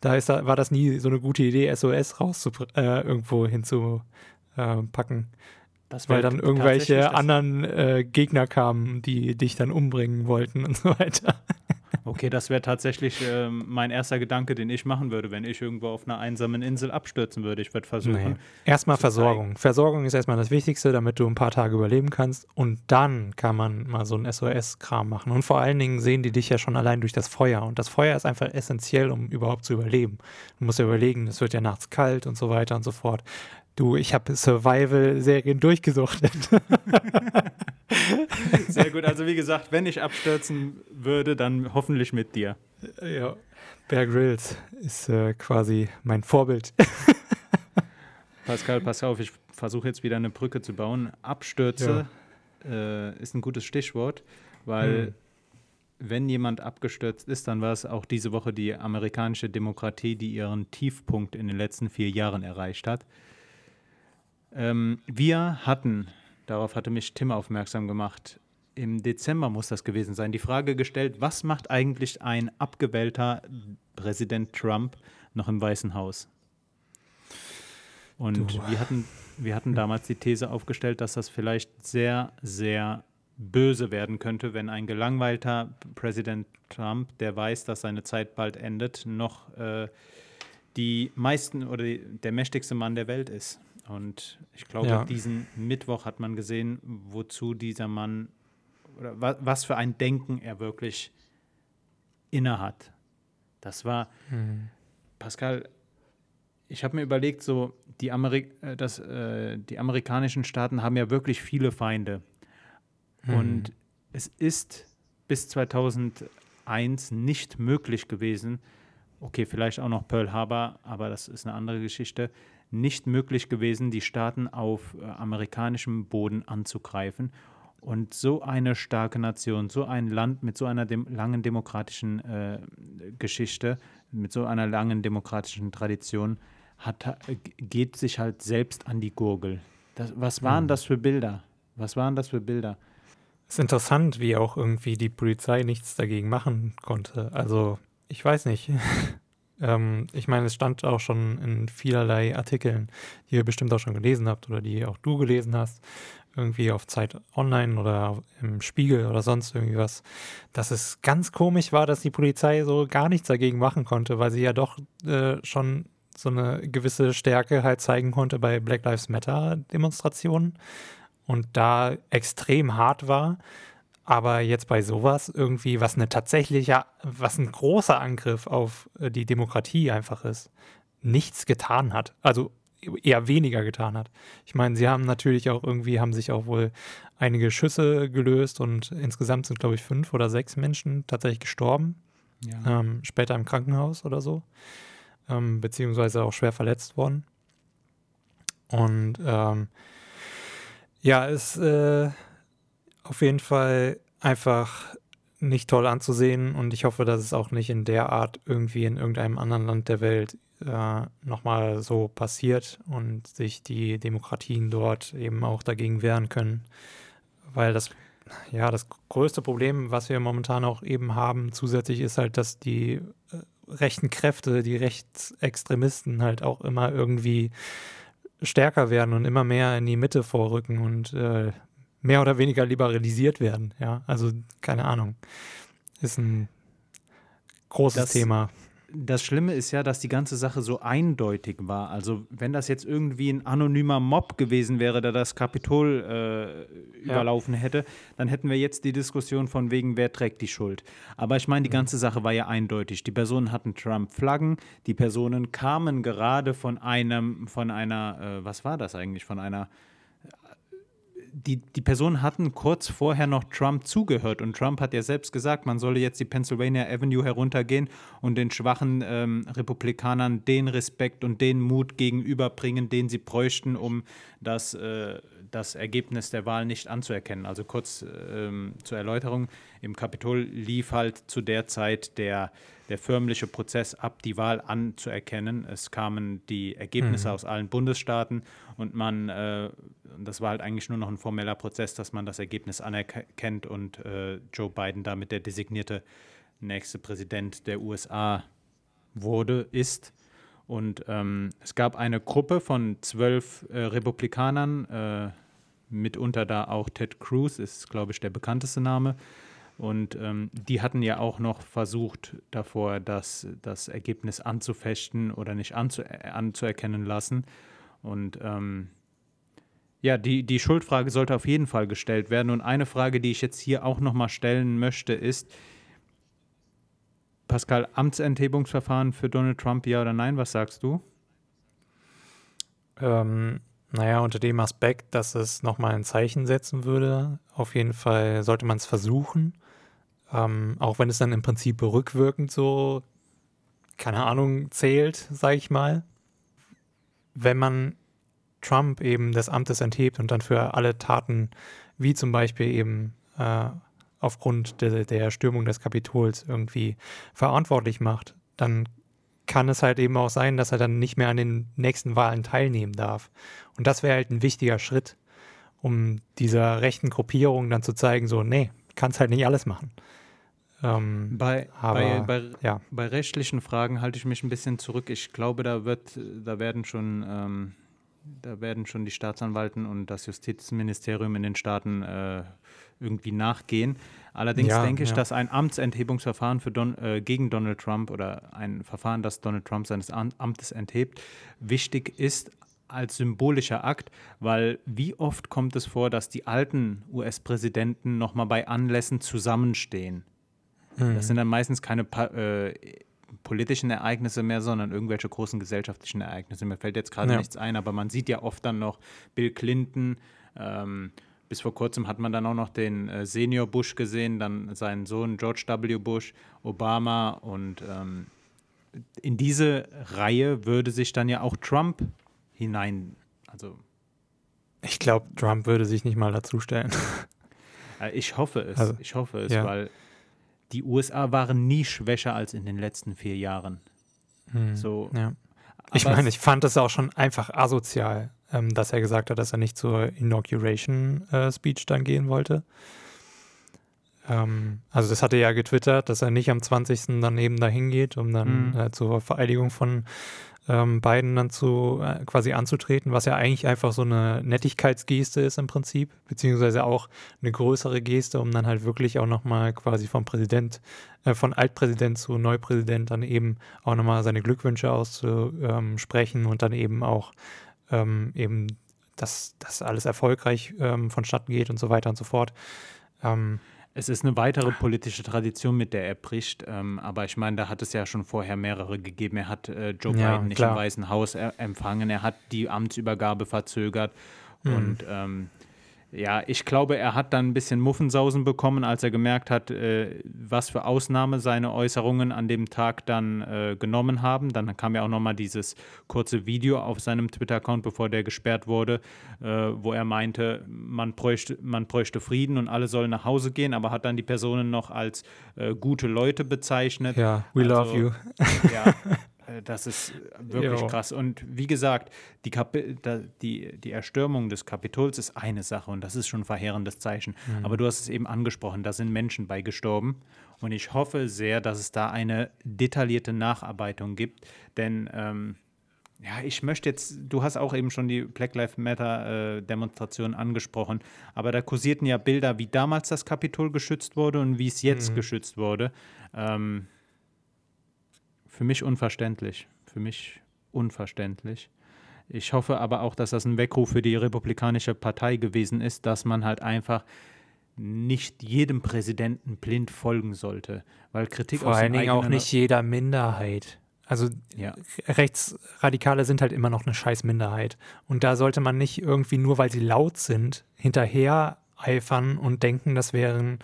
da ist, war das nie so eine gute Idee, SOS raus äh, irgendwo hinzupacken. Weil dann irgendwelche anderen äh, Gegner kamen, die dich dann umbringen wollten und so weiter. Okay, das wäre tatsächlich äh, mein erster Gedanke, den ich machen würde, wenn ich irgendwo auf einer einsamen Insel abstürzen würde. Ich würde versuchen. Nee. Erstmal Versorgung. Zeigen. Versorgung ist erstmal das Wichtigste, damit du ein paar Tage überleben kannst. Und dann kann man mal so einen SOS-Kram machen. Und vor allen Dingen sehen die dich ja schon allein durch das Feuer. Und das Feuer ist einfach essentiell, um überhaupt zu überleben. Du musst ja überlegen, es wird ja nachts kalt und so weiter und so fort. Du, ich habe Survival-Serien durchgesuchtet. Sehr gut. Also wie gesagt, wenn ich abstürzen würde, dann hoffentlich mit dir. Ja, Bear Grylls ist äh, quasi mein Vorbild. Pascal, pass auf, ich versuche jetzt wieder eine Brücke zu bauen. Abstürze ja. äh, ist ein gutes Stichwort, weil hm. wenn jemand abgestürzt ist, dann war es auch diese Woche die amerikanische Demokratie, die ihren Tiefpunkt in den letzten vier Jahren erreicht hat. Ähm, wir hatten, darauf hatte mich Tim aufmerksam gemacht, im Dezember muss das gewesen sein, die Frage gestellt, was macht eigentlich ein abgewählter Präsident Trump noch im Weißen Haus? Und wir hatten, wir hatten damals die These aufgestellt, dass das vielleicht sehr, sehr böse werden könnte, wenn ein gelangweilter Präsident Trump, der weiß, dass seine Zeit bald endet, noch äh, die meisten oder die, der mächtigste Mann der Welt ist. Und ich glaube, ja. diesen Mittwoch hat man gesehen, wozu dieser Mann oder wa was für ein Denken er wirklich innehat. Das war, mhm. Pascal, ich habe mir überlegt, so die, Ameri äh, das, äh, die amerikanischen Staaten haben ja wirklich viele Feinde. Mhm. Und es ist bis 2001 nicht möglich gewesen, okay, vielleicht auch noch Pearl Harbor, aber das ist eine andere Geschichte, nicht möglich gewesen, die Staaten auf äh, amerikanischem Boden anzugreifen. Und so eine starke Nation, so ein Land mit so einer dem langen demokratischen äh, Geschichte, mit so einer langen demokratischen Tradition, hat, geht sich halt selbst an die Gurgel. Das, was waren mhm. das für Bilder? Was waren das für Bilder? Es ist interessant, wie auch irgendwie die Polizei nichts dagegen machen konnte. Also, ich weiß nicht. Ähm, ich meine, es stand auch schon in vielerlei Artikeln, die ihr bestimmt auch schon gelesen habt oder die auch du gelesen hast, irgendwie auf Zeit Online oder im Spiegel oder sonst irgendwie was, dass es ganz komisch war, dass die Polizei so gar nichts dagegen machen konnte, weil sie ja doch äh, schon so eine gewisse Stärke halt zeigen konnte bei Black Lives Matter Demonstrationen und da extrem hart war. Aber jetzt bei sowas irgendwie, was eine tatsächliche, was ein großer Angriff auf äh, die Demokratie einfach ist, nichts getan hat. Also eher weniger getan hat. Ich meine, sie haben natürlich auch irgendwie, haben sich auch wohl einige Schüsse gelöst und insgesamt sind, glaube ich, fünf oder sechs Menschen tatsächlich gestorben. Ja. Ähm, später im Krankenhaus oder so. Ähm, beziehungsweise auch schwer verletzt worden. Und ähm, ja, es äh, auf jeden Fall einfach nicht toll anzusehen und ich hoffe, dass es auch nicht in der Art irgendwie in irgendeinem anderen Land der Welt äh, nochmal so passiert und sich die Demokratien dort eben auch dagegen wehren können. Weil das, ja, das größte Problem, was wir momentan auch eben haben, zusätzlich ist halt, dass die äh, rechten Kräfte, die Rechtsextremisten halt auch immer irgendwie stärker werden und immer mehr in die Mitte vorrücken und äh, mehr oder weniger liberalisiert werden. Ja, also keine Ahnung. Ist ein großes das, Thema. das Schlimme ist ja, dass die ganze Sache so eindeutig war. Also wenn das jetzt irgendwie ein anonymer Mob gewesen wäre, der das Kapitol äh, überlaufen ja. hätte, dann hätten wir jetzt die Diskussion von wegen, wer trägt die Schuld. Aber ich meine, die mhm. ganze Sache war ja eindeutig. Die Personen hatten Trump-Flaggen, die Personen kamen gerade von einem, von einer, äh, was war das eigentlich, von einer die, die Personen hatten kurz vorher noch Trump zugehört und Trump hat ja selbst gesagt, man solle jetzt die Pennsylvania Avenue heruntergehen und den schwachen ähm, Republikanern den Respekt und den Mut gegenüberbringen, den sie bräuchten, um das, äh, das Ergebnis der Wahl nicht anzuerkennen. Also kurz ähm, zur Erläuterung, im Kapitol lief halt zu der Zeit der der förmliche Prozess ab, die Wahl anzuerkennen. Es kamen die Ergebnisse mhm. aus allen Bundesstaaten und man, äh, das war halt eigentlich nur noch ein formeller Prozess, dass man das Ergebnis anerkennt und äh, Joe Biden damit der designierte nächste Präsident der USA wurde, ist. Und ähm, es gab eine Gruppe von zwölf äh, Republikanern, äh, mitunter da auch Ted Cruz, ist, glaube ich, der bekannteste Name, und ähm, die hatten ja auch noch versucht davor, das, das Ergebnis anzufechten oder nicht anzu, anzuerkennen lassen. Und ähm, ja, die, die Schuldfrage sollte auf jeden Fall gestellt werden. Und eine Frage, die ich jetzt hier auch nochmal stellen möchte, ist, Pascal, Amtsenthebungsverfahren für Donald Trump, ja oder nein? Was sagst du? Ähm, naja, unter dem Aspekt, dass es nochmal ein Zeichen setzen würde. Auf jeden Fall sollte man es versuchen. Ähm, auch wenn es dann im Prinzip rückwirkend so, keine Ahnung, zählt, sage ich mal. Wenn man Trump eben des Amtes enthebt und dann für alle Taten, wie zum Beispiel eben äh, aufgrund de der Stürmung des Kapitols irgendwie verantwortlich macht, dann kann es halt eben auch sein, dass er dann nicht mehr an den nächsten Wahlen teilnehmen darf. Und das wäre halt ein wichtiger Schritt, um dieser rechten Gruppierung dann zu zeigen, so, nee, kannst halt nicht alles machen. Ähm, bei, aber, bei, bei, ja. bei, rechtlichen Fragen halte ich mich ein bisschen zurück. Ich glaube, da wird, da werden schon, ähm, da werden schon die Staatsanwalten und das Justizministerium in den Staaten äh, irgendwie nachgehen. Allerdings ja, denke ich, ja. dass ein Amtsenthebungsverfahren für Don, äh, gegen Donald Trump oder ein Verfahren, das Donald Trump seines Amtes enthebt, wichtig ist als symbolischer Akt, weil wie oft kommt es vor, dass die alten US-Präsidenten nochmal bei Anlässen zusammenstehen? Mhm. Das sind dann meistens keine äh, politischen Ereignisse mehr, sondern irgendwelche großen gesellschaftlichen Ereignisse. Mir fällt jetzt gerade ja. nichts ein, aber man sieht ja oft dann noch Bill Clinton. Ähm, bis vor kurzem hat man dann auch noch den äh, Senior Bush gesehen, dann seinen Sohn George W. Bush, Obama und ähm, in diese Reihe würde sich dann ja auch Trump hinein, also ich glaube, Trump würde sich nicht mal dazu stellen. Äh, ich hoffe es, also, ich hoffe es, ja. weil die USA waren nie schwächer als in den letzten vier Jahren. Hm, so. Ja. Ich meine, ich fand es auch schon einfach asozial, ähm, dass er gesagt hat, dass er nicht zur Inauguration äh, Speech dann gehen wollte. Ähm, also das hatte er ja getwittert, dass er nicht am 20. dann eben dahin geht, um dann mhm. äh, zur Vereidigung von ähm, beiden dann zu äh, quasi anzutreten, was ja eigentlich einfach so eine Nettigkeitsgeste ist im Prinzip, beziehungsweise auch eine größere Geste, um dann halt wirklich auch nochmal quasi vom Präsident, äh, von Altpräsident zu Neupräsident dann eben auch nochmal seine Glückwünsche auszusprechen und dann eben auch ähm, eben, dass das alles erfolgreich ähm, vonstatten geht und so weiter und so fort. Ähm, es ist eine weitere politische Tradition, mit der er bricht. Ähm, aber ich meine, da hat es ja schon vorher mehrere gegeben. Er hat äh, Joe ja, Biden nicht klar. im Weißen Haus er empfangen. Er hat die Amtsübergabe verzögert. Mhm. Und ähm, ja, ich glaube, er hat dann ein bisschen Muffensausen bekommen, als er gemerkt hat, äh, was für Ausnahme seine Äußerungen an dem Tag dann äh, genommen haben. Dann kam ja auch nochmal dieses kurze Video auf seinem Twitter-Account, bevor der gesperrt wurde, äh, wo er meinte, man bräuchte, man bräuchte Frieden und alle sollen nach Hause gehen, aber hat dann die Personen noch als äh, gute Leute bezeichnet. Ja, we also, love you. Ja, das ist wirklich jo. krass. Und wie gesagt, die, Kapi die, die Erstürmung des Kapitols ist eine Sache und das ist schon ein verheerendes Zeichen. Mhm. Aber du hast es eben angesprochen, da sind Menschen bei gestorben. Und ich hoffe sehr, dass es da eine detaillierte Nacharbeitung gibt, denn ähm, ja, ich möchte jetzt, du hast auch eben schon die Black Lives Matter äh, Demonstration angesprochen, aber da kursierten ja Bilder, wie damals das Kapitol geschützt wurde und wie es jetzt mhm. geschützt wurde. Ähm, für mich unverständlich. Für mich unverständlich. Ich hoffe aber auch, dass das ein Weckruf für die Republikanische Partei gewesen ist, dass man halt einfach nicht jedem Präsidenten blind folgen sollte, weil Kritik vor allen Dingen auch nicht jeder Minderheit. Also ja. Rechtsradikale sind halt immer noch eine scheiß Minderheit. Und da sollte man nicht irgendwie nur, weil sie laut sind, hinterher eifern und denken, das wären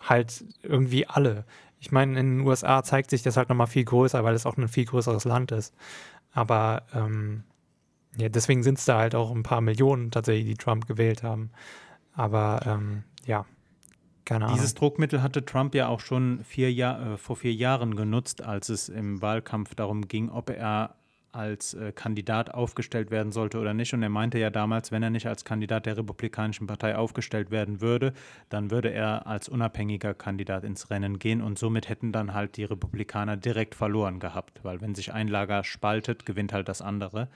halt irgendwie alle. Ich meine, in den USA zeigt sich das halt nochmal viel größer, weil es auch ein viel größeres Land ist. Aber ähm, ja, deswegen sind es da halt auch ein paar Millionen tatsächlich, die Trump gewählt haben. Aber ähm, ja, keine Ahnung. Dieses Druckmittel hatte Trump ja auch schon vier Jahr, äh, vor vier Jahren genutzt, als es im Wahlkampf darum ging, ob er als äh, Kandidat aufgestellt werden sollte oder nicht. Und er meinte ja damals, wenn er nicht als Kandidat der Republikanischen Partei aufgestellt werden würde, dann würde er als unabhängiger Kandidat ins Rennen gehen und somit hätten dann halt die Republikaner direkt verloren gehabt, weil wenn sich ein Lager spaltet, gewinnt halt das andere.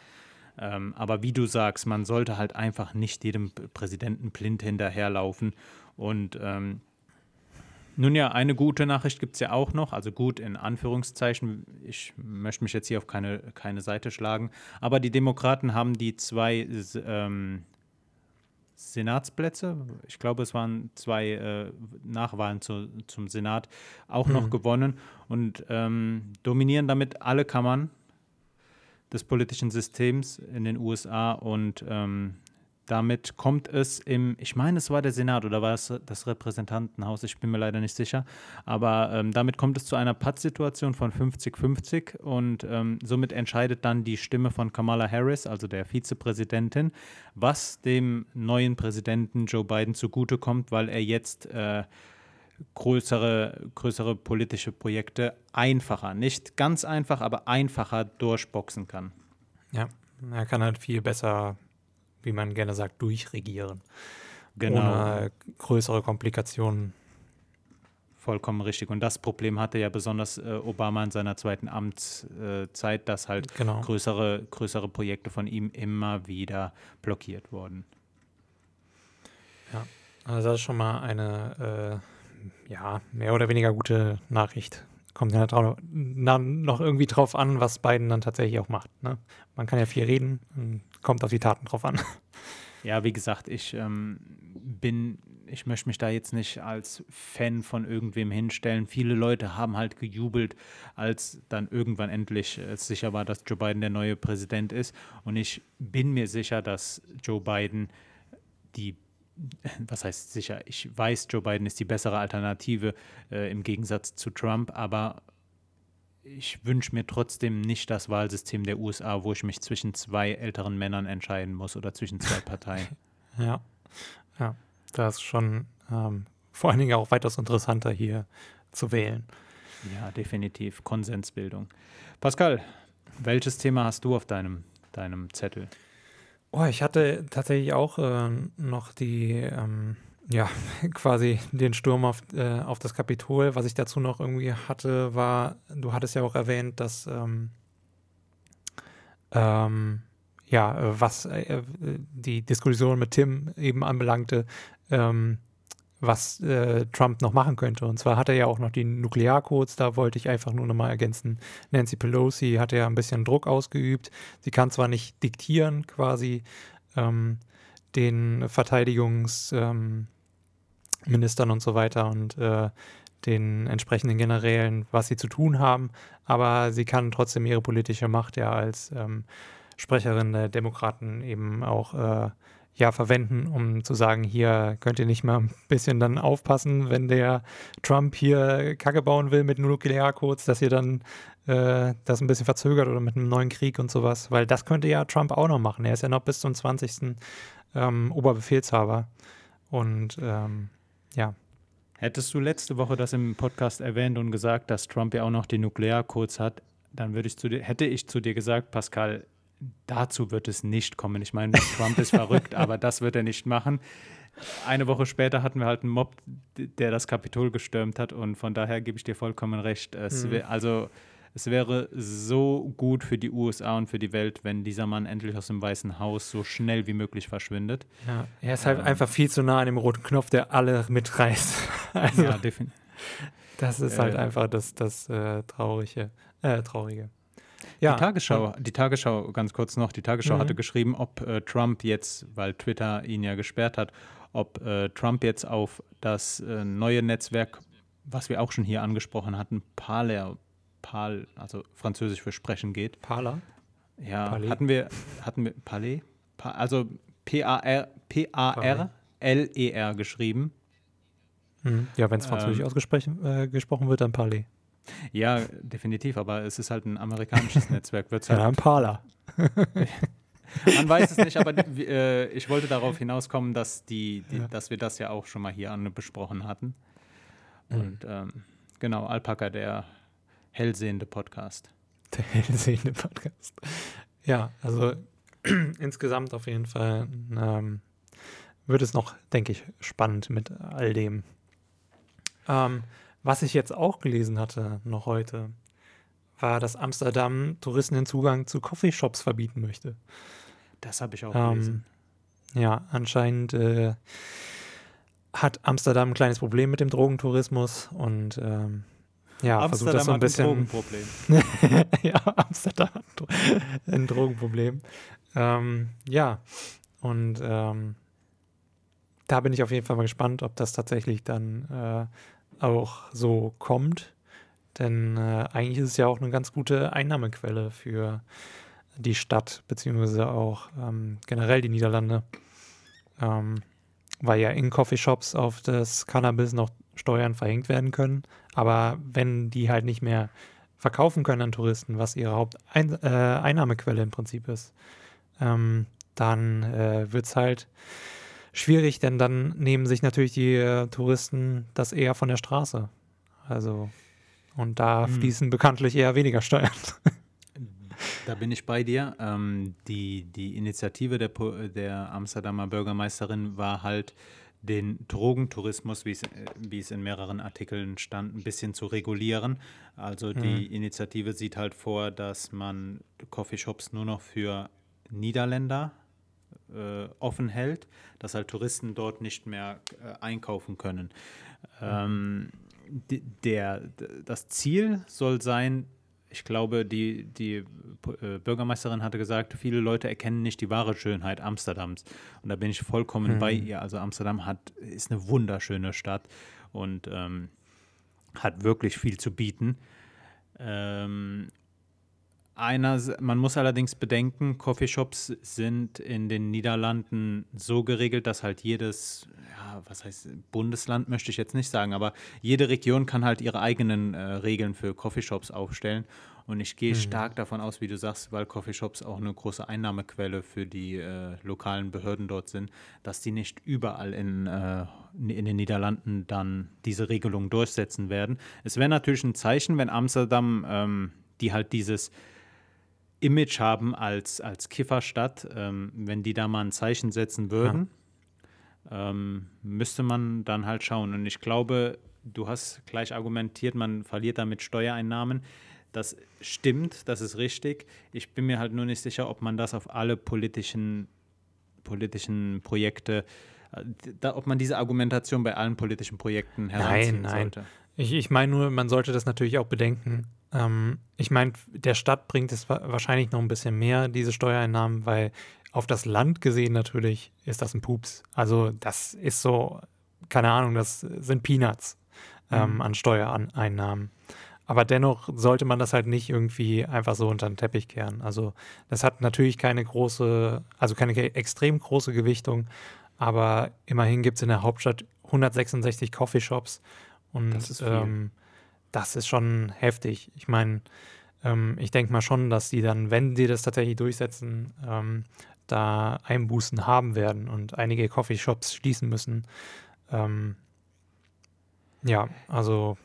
Ähm, aber wie du sagst, man sollte halt einfach nicht jedem Präsidenten blind hinterherlaufen. Und ähm, nun ja, eine gute Nachricht gibt es ja auch noch, also gut in Anführungszeichen. Ich möchte mich jetzt hier auf keine, keine Seite schlagen. Aber die Demokraten haben die zwei ähm, Senatsplätze, ich glaube, es waren zwei äh, Nachwahlen zu, zum Senat, auch mhm. noch gewonnen und ähm, dominieren damit alle Kammern des politischen Systems in den USA und ähm, damit kommt es im, ich meine, es war der Senat oder war es das Repräsentantenhaus, ich bin mir leider nicht sicher, aber ähm, damit kommt es zu einer Pattsituation von 50-50 und ähm, somit entscheidet dann die Stimme von Kamala Harris, also der Vizepräsidentin, was dem neuen Präsidenten Joe Biden zugutekommt, weil er jetzt äh, größere, größere politische Projekte einfacher, nicht ganz einfach, aber einfacher durchboxen kann. Ja, er kann halt viel besser, wie man gerne sagt, durchregieren. Genau. Ohne größere Komplikationen. Vollkommen richtig. Und das Problem hatte ja besonders äh, Obama in seiner zweiten Amtszeit, äh, dass halt genau. größere, größere Projekte von ihm immer wieder blockiert wurden. Ja, also das ist schon mal eine äh, ja, mehr oder weniger gute Nachricht. Kommt ja noch irgendwie drauf an, was Biden dann tatsächlich auch macht. Ne? Man kann ja viel reden, kommt auf die Taten drauf an. Ja, wie gesagt, ich ähm, bin, ich möchte mich da jetzt nicht als Fan von irgendwem hinstellen. Viele Leute haben halt gejubelt, als dann irgendwann endlich äh, sicher war, dass Joe Biden der neue Präsident ist. Und ich bin mir sicher, dass Joe Biden die was heißt sicher, ich weiß, Joe Biden ist die bessere Alternative äh, im Gegensatz zu Trump, aber ich wünsche mir trotzdem nicht das Wahlsystem der USA, wo ich mich zwischen zwei älteren Männern entscheiden muss oder zwischen zwei Parteien. ja, ja, das ist schon ähm, vor allen Dingen auch weitaus interessanter hier zu wählen. Ja, definitiv. Konsensbildung. Pascal, welches Thema hast du auf deinem, deinem Zettel? Oh, ich hatte tatsächlich auch äh, noch die, ähm, ja, quasi den Sturm auf, äh, auf das Kapitol. Was ich dazu noch irgendwie hatte, war, du hattest ja auch erwähnt, dass, ähm, ähm, ja, was äh, die Diskussion mit Tim eben anbelangte, ähm, was äh, Trump noch machen könnte. Und zwar hat er ja auch noch die Nuklearcodes, da wollte ich einfach nur nochmal ergänzen. Nancy Pelosi hat ja ein bisschen Druck ausgeübt. Sie kann zwar nicht diktieren, quasi ähm, den Verteidigungsministern ähm, und so weiter und äh, den entsprechenden Generälen, was sie zu tun haben, aber sie kann trotzdem ihre politische Macht ja als ähm, Sprecherin der Demokraten eben auch äh, ja verwenden, um zu sagen, hier könnt ihr nicht mal ein bisschen dann aufpassen, wenn der Trump hier Kacke bauen will mit Nuklearcodes, dass ihr dann äh, das ein bisschen verzögert oder mit einem neuen Krieg und sowas, weil das könnte ja Trump auch noch machen. Er ist ja noch bis zum 20. Ähm, Oberbefehlshaber und ähm, ja. Hättest du letzte Woche das im Podcast erwähnt und gesagt, dass Trump ja auch noch die Nuklearcodes hat, dann würde ich zu dir, hätte ich zu dir gesagt, Pascal, dazu wird es nicht kommen. Ich meine, Trump ist verrückt, aber das wird er nicht machen. Eine Woche später hatten wir halt einen Mob, der das Kapitol gestürmt hat und von daher gebe ich dir vollkommen recht. Es mhm. also es wäre so gut für die USA und für die Welt, wenn dieser Mann endlich aus dem Weißen Haus so schnell wie möglich verschwindet. Ja, er ist halt ähm, einfach viel zu nah an dem roten Knopf, der alle mitreißt. also. Ja, definitiv. Das ist halt äh, einfach das, das äh, Traurige. Äh, Traurige. Ja. Die Tagesschau, die Tagesschau, ganz kurz noch, die Tagesschau mhm. hatte geschrieben, ob äh, Trump jetzt, weil Twitter ihn ja gesperrt hat, ob äh, Trump jetzt auf das äh, neue Netzwerk, was wir auch schon hier angesprochen hatten, Parler, Pal, also französisch für sprechen geht. Parler? Ja, Palais? hatten wir, hatten wir, Palais? Pa also P-A-R, P-A-R-L-E-R geschrieben. Mhm. Ja, wenn es französisch ähm, ausgesprochen äh, gesprochen wird, dann Palais. Ja, definitiv, aber es ist halt ein amerikanisches Netzwerk. Wird's halt ja, ein Parler. Man weiß es nicht, aber äh, ich wollte darauf hinauskommen, dass, die, die ja. dass wir das ja auch schon mal hier besprochen hatten. Mhm. Und ähm, genau, Alpaka, der hellsehende Podcast. Der hellsehende Podcast. Ja, also insgesamt auf jeden Fall ähm, wird es noch, denke ich, spannend mit all dem. Ähm, was ich jetzt auch gelesen hatte, noch heute, war, dass Amsterdam Touristen den Zugang zu Coffeeshops verbieten möchte. Das habe ich auch gelesen. Ähm, ja, anscheinend äh, hat Amsterdam ein kleines Problem mit dem Drogentourismus und ähm, ja, Amsterdam versucht das so ein bisschen. Ein Drogenproblem. ja, Amsterdam hat ein Drogenproblem. Ähm, ja, und ähm, da bin ich auf jeden Fall mal gespannt, ob das tatsächlich dann äh, auch so kommt. Denn äh, eigentlich ist es ja auch eine ganz gute Einnahmequelle für die Stadt, beziehungsweise auch ähm, generell die Niederlande. Ähm, weil ja in Coffeeshops auf das Cannabis noch Steuern verhängt werden können. Aber wenn die halt nicht mehr verkaufen können an Touristen, was ihre Haupteinnahmequelle äh, im Prinzip ist, ähm, dann äh, wird es halt schwierig, denn dann nehmen sich natürlich die äh, Touristen das eher von der Straße. Also, und da hm. fließen bekanntlich eher weniger Steuern. Da bin ich bei dir. Ähm, die, die Initiative der, der Amsterdamer Bürgermeisterin war halt, den Drogentourismus, wie es, wie es in mehreren Artikeln stand, ein bisschen zu regulieren. Also die mhm. Initiative sieht halt vor, dass man Coffeeshops nur noch für Niederländer äh, offen hält, dass halt Touristen dort nicht mehr äh, einkaufen können. Ähm, die, der, das Ziel soll sein, ich glaube, die, die äh, Bürgermeisterin hatte gesagt, viele Leute erkennen nicht die wahre Schönheit Amsterdams. Und da bin ich vollkommen mhm. bei ihr. Also Amsterdam hat, ist eine wunderschöne Stadt und ähm, hat wirklich viel zu bieten. Ähm, einer, man muss allerdings bedenken, Coffeeshops sind in den Niederlanden so geregelt, dass halt jedes, ja, was heißt Bundesland möchte ich jetzt nicht sagen, aber jede Region kann halt ihre eigenen äh, Regeln für Coffeeshops aufstellen. Und ich gehe mhm. stark davon aus, wie du sagst, weil Coffeeshops auch eine große Einnahmequelle für die äh, lokalen Behörden dort sind, dass die nicht überall in, äh, in den Niederlanden dann diese Regelung durchsetzen werden. Es wäre natürlich ein Zeichen, wenn Amsterdam, ähm, die halt dieses Image haben als, als Kifferstadt, ähm, wenn die da mal ein Zeichen setzen würden, ja. ähm, müsste man dann halt schauen. Und ich glaube, du hast gleich argumentiert, man verliert damit Steuereinnahmen. Das stimmt, das ist richtig. Ich bin mir halt nur nicht sicher, ob man das auf alle politischen, politischen Projekte, äh, da, ob man diese Argumentation bei allen politischen Projekten heranziehen nein, nein. sollte. Ich, ich meine nur, man sollte das natürlich auch bedenken. Ähm, ich meine, der Stadt bringt es wahrscheinlich noch ein bisschen mehr, diese Steuereinnahmen, weil auf das Land gesehen natürlich ist das ein Pups. Also das ist so, keine Ahnung, das sind Peanuts ähm, mhm. an Steuereinnahmen. Aber dennoch sollte man das halt nicht irgendwie einfach so unter den Teppich kehren. Also das hat natürlich keine große, also keine extrem große Gewichtung, aber immerhin gibt es in der Hauptstadt 166 Coffeeshops und das ist, ähm, das ist schon heftig. Ich meine, ähm, ich denke mal schon, dass die dann, wenn sie das tatsächlich durchsetzen, ähm, da Einbußen haben werden und einige Coffeeshops schließen müssen. Ähm, ja, also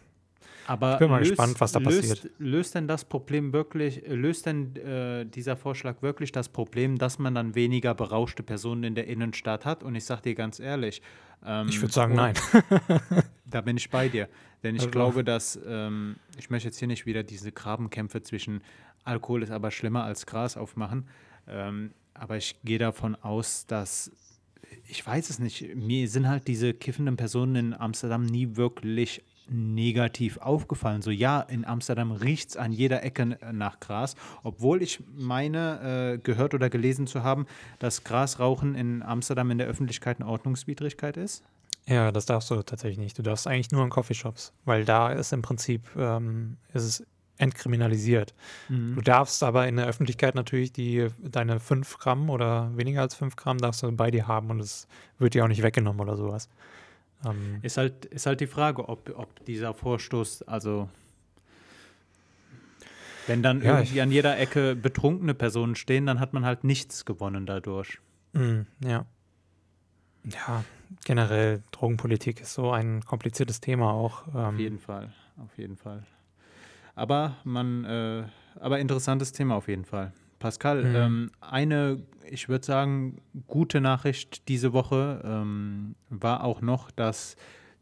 aber ich bin mal löst, gespannt, was da löst, passiert. Löst denn das Problem wirklich, löst denn äh, dieser Vorschlag wirklich das Problem, dass man dann weniger berauschte Personen in der Innenstadt hat? Und ich sage dir ganz ehrlich, ähm, ich würde sagen, nein. da bin ich bei dir. Denn ich also. glaube, dass, ähm, ich möchte jetzt hier nicht wieder diese Grabenkämpfe zwischen Alkohol ist aber schlimmer als Gras aufmachen. Ähm, aber ich gehe davon aus, dass, ich weiß es nicht, mir sind halt diese kiffenden Personen in Amsterdam nie wirklich negativ aufgefallen. So, ja, in Amsterdam riecht es an jeder Ecke nach Gras, obwohl ich meine, äh, gehört oder gelesen zu haben, dass Grasrauchen in Amsterdam in der Öffentlichkeit eine Ordnungswidrigkeit ist. Ja, das darfst du tatsächlich nicht. Du darfst eigentlich nur in Coffeeshops, weil da ist im Prinzip ähm, ist es entkriminalisiert. Mhm. Du darfst aber in der Öffentlichkeit natürlich die, deine 5 Gramm oder weniger als 5 Gramm darfst du bei dir haben und es wird dir auch nicht weggenommen oder sowas. Ähm, ist, halt, ist halt die Frage, ob, ob dieser Vorstoß, also wenn dann ja, irgendwie an jeder Ecke betrunkene Personen stehen, dann hat man halt nichts gewonnen dadurch. Mm, ja. Ja, generell Drogenpolitik ist so ein kompliziertes Thema auch. Ähm, auf jeden Fall, auf jeden Fall. Aber man, äh, aber interessantes Thema auf jeden Fall. Pascal, mhm. ähm, eine, ich würde sagen, gute Nachricht diese Woche ähm, war auch noch, dass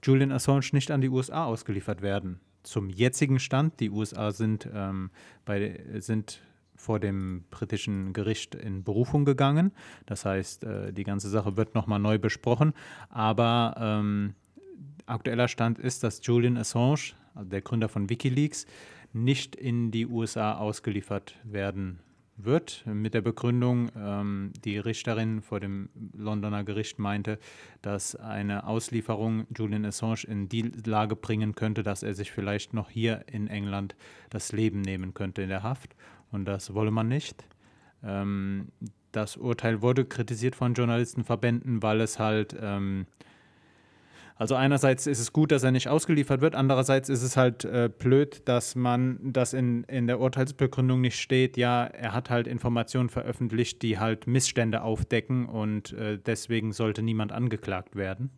Julian Assange nicht an die USA ausgeliefert werden. Zum jetzigen Stand, die USA sind, ähm, bei, sind vor dem britischen Gericht in Berufung gegangen. Das heißt, äh, die ganze Sache wird nochmal neu besprochen. Aber ähm, aktueller Stand ist, dass Julian Assange, also der Gründer von Wikileaks, nicht in die USA ausgeliefert werden wird, mit der Begründung, ähm, die Richterin vor dem Londoner Gericht meinte, dass eine Auslieferung Julian Assange in die Lage bringen könnte, dass er sich vielleicht noch hier in England das Leben nehmen könnte in der Haft. Und das wolle man nicht. Ähm, das Urteil wurde kritisiert von Journalistenverbänden, weil es halt ähm, also einerseits ist es gut, dass er nicht ausgeliefert wird, andererseits ist es halt äh, blöd, dass man, das in, in der Urteilsbegründung nicht steht, ja, er hat halt Informationen veröffentlicht, die halt Missstände aufdecken und äh, deswegen sollte niemand angeklagt werden.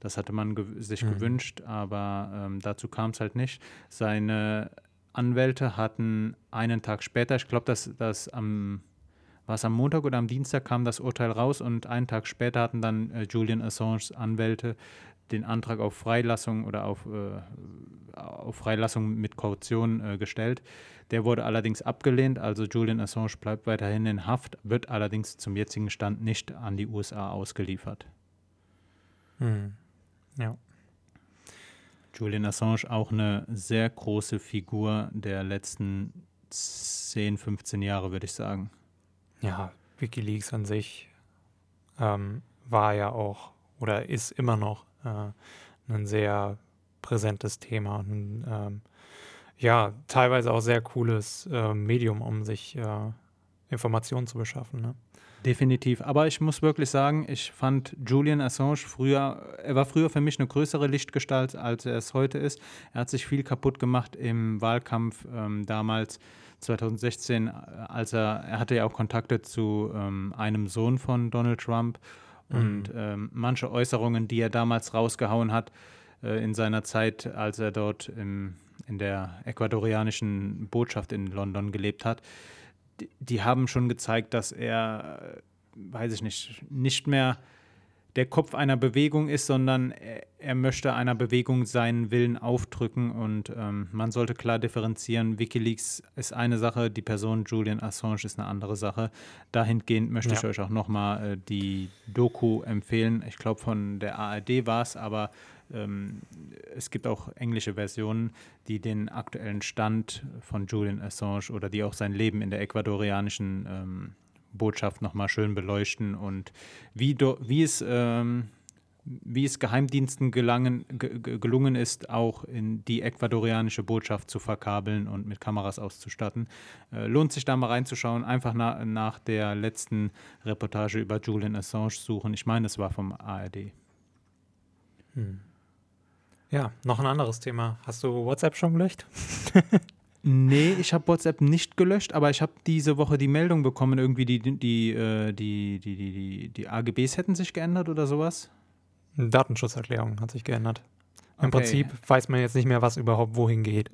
Das hatte man ge sich mhm. gewünscht, aber ähm, dazu kam es halt nicht. Seine Anwälte hatten einen Tag später, ich glaube, dass das am war es am Montag oder am Dienstag kam das Urteil raus und einen Tag später hatten dann äh, Julian Assanges Anwälte den Antrag auf Freilassung oder auf, äh, auf Freilassung mit Kaution äh, gestellt. Der wurde allerdings abgelehnt, also Julian Assange bleibt weiterhin in Haft, wird allerdings zum jetzigen Stand nicht an die USA ausgeliefert. Hm. Ja. Julian Assange auch eine sehr große Figur der letzten 10, 15 Jahre, würde ich sagen. Ja, Wikileaks an sich ähm, war ja auch oder ist immer noch äh, ein sehr präsentes Thema und ähm, ja, teilweise auch sehr cooles äh, Medium, um sich äh, Informationen zu beschaffen. Ne? Definitiv. Aber ich muss wirklich sagen, ich fand Julian Assange früher, er war früher für mich eine größere Lichtgestalt, als er es heute ist. Er hat sich viel kaputt gemacht im Wahlkampf ähm, damals 2016, als er, er hatte ja auch Kontakte zu ähm, einem Sohn von Donald Trump und mhm. ähm, manche Äußerungen, die er damals rausgehauen hat äh, in seiner Zeit, als er dort im, in der ecuadorianischen Botschaft in London gelebt hat, die, die haben schon gezeigt, dass er, äh, weiß ich nicht, nicht mehr der Kopf einer Bewegung ist, sondern er, er möchte einer Bewegung seinen Willen aufdrücken und ähm, man sollte klar differenzieren. Wikileaks ist eine Sache, die Person Julian Assange ist eine andere Sache. Dahingehend möchte ja. ich euch auch nochmal äh, die Doku empfehlen. Ich glaube, von der ARD war es, aber ähm, es gibt auch englische Versionen, die den aktuellen Stand von Julian Assange oder die auch sein Leben in der ecuadorianischen ähm, Botschaft nochmal schön beleuchten und wie, do, wie, es, ähm, wie es Geheimdiensten gelangen, gelungen ist, auch in die ecuadorianische Botschaft zu verkabeln und mit Kameras auszustatten. Äh, lohnt sich da mal reinzuschauen, einfach na, nach der letzten Reportage über Julian Assange suchen. Ich meine, es war vom ARD. Hm. Ja, noch ein anderes Thema. Hast du WhatsApp schon gelöscht? Nee, ich habe WhatsApp nicht gelöscht, aber ich habe diese Woche die Meldung bekommen, irgendwie die, die, die, die, die, die, die AGBs hätten sich geändert oder sowas. Datenschutzerklärung hat sich geändert. Im okay. Prinzip weiß man jetzt nicht mehr, was überhaupt wohin geht.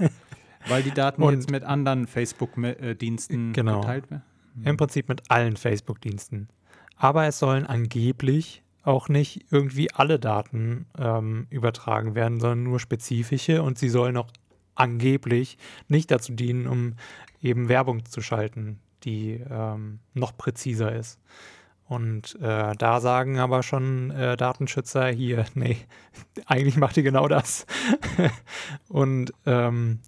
Weil die Daten Und jetzt mit anderen Facebook-Diensten genau, geteilt werden? Im Prinzip mit allen Facebook-Diensten. Aber es sollen angeblich auch nicht irgendwie alle Daten ähm, übertragen werden, sondern nur spezifische und sie sollen auch angeblich nicht dazu dienen, um eben Werbung zu schalten, die ähm, noch präziser ist. Und äh, da sagen aber schon äh, Datenschützer hier, nee, eigentlich macht ihr genau das. und ähm,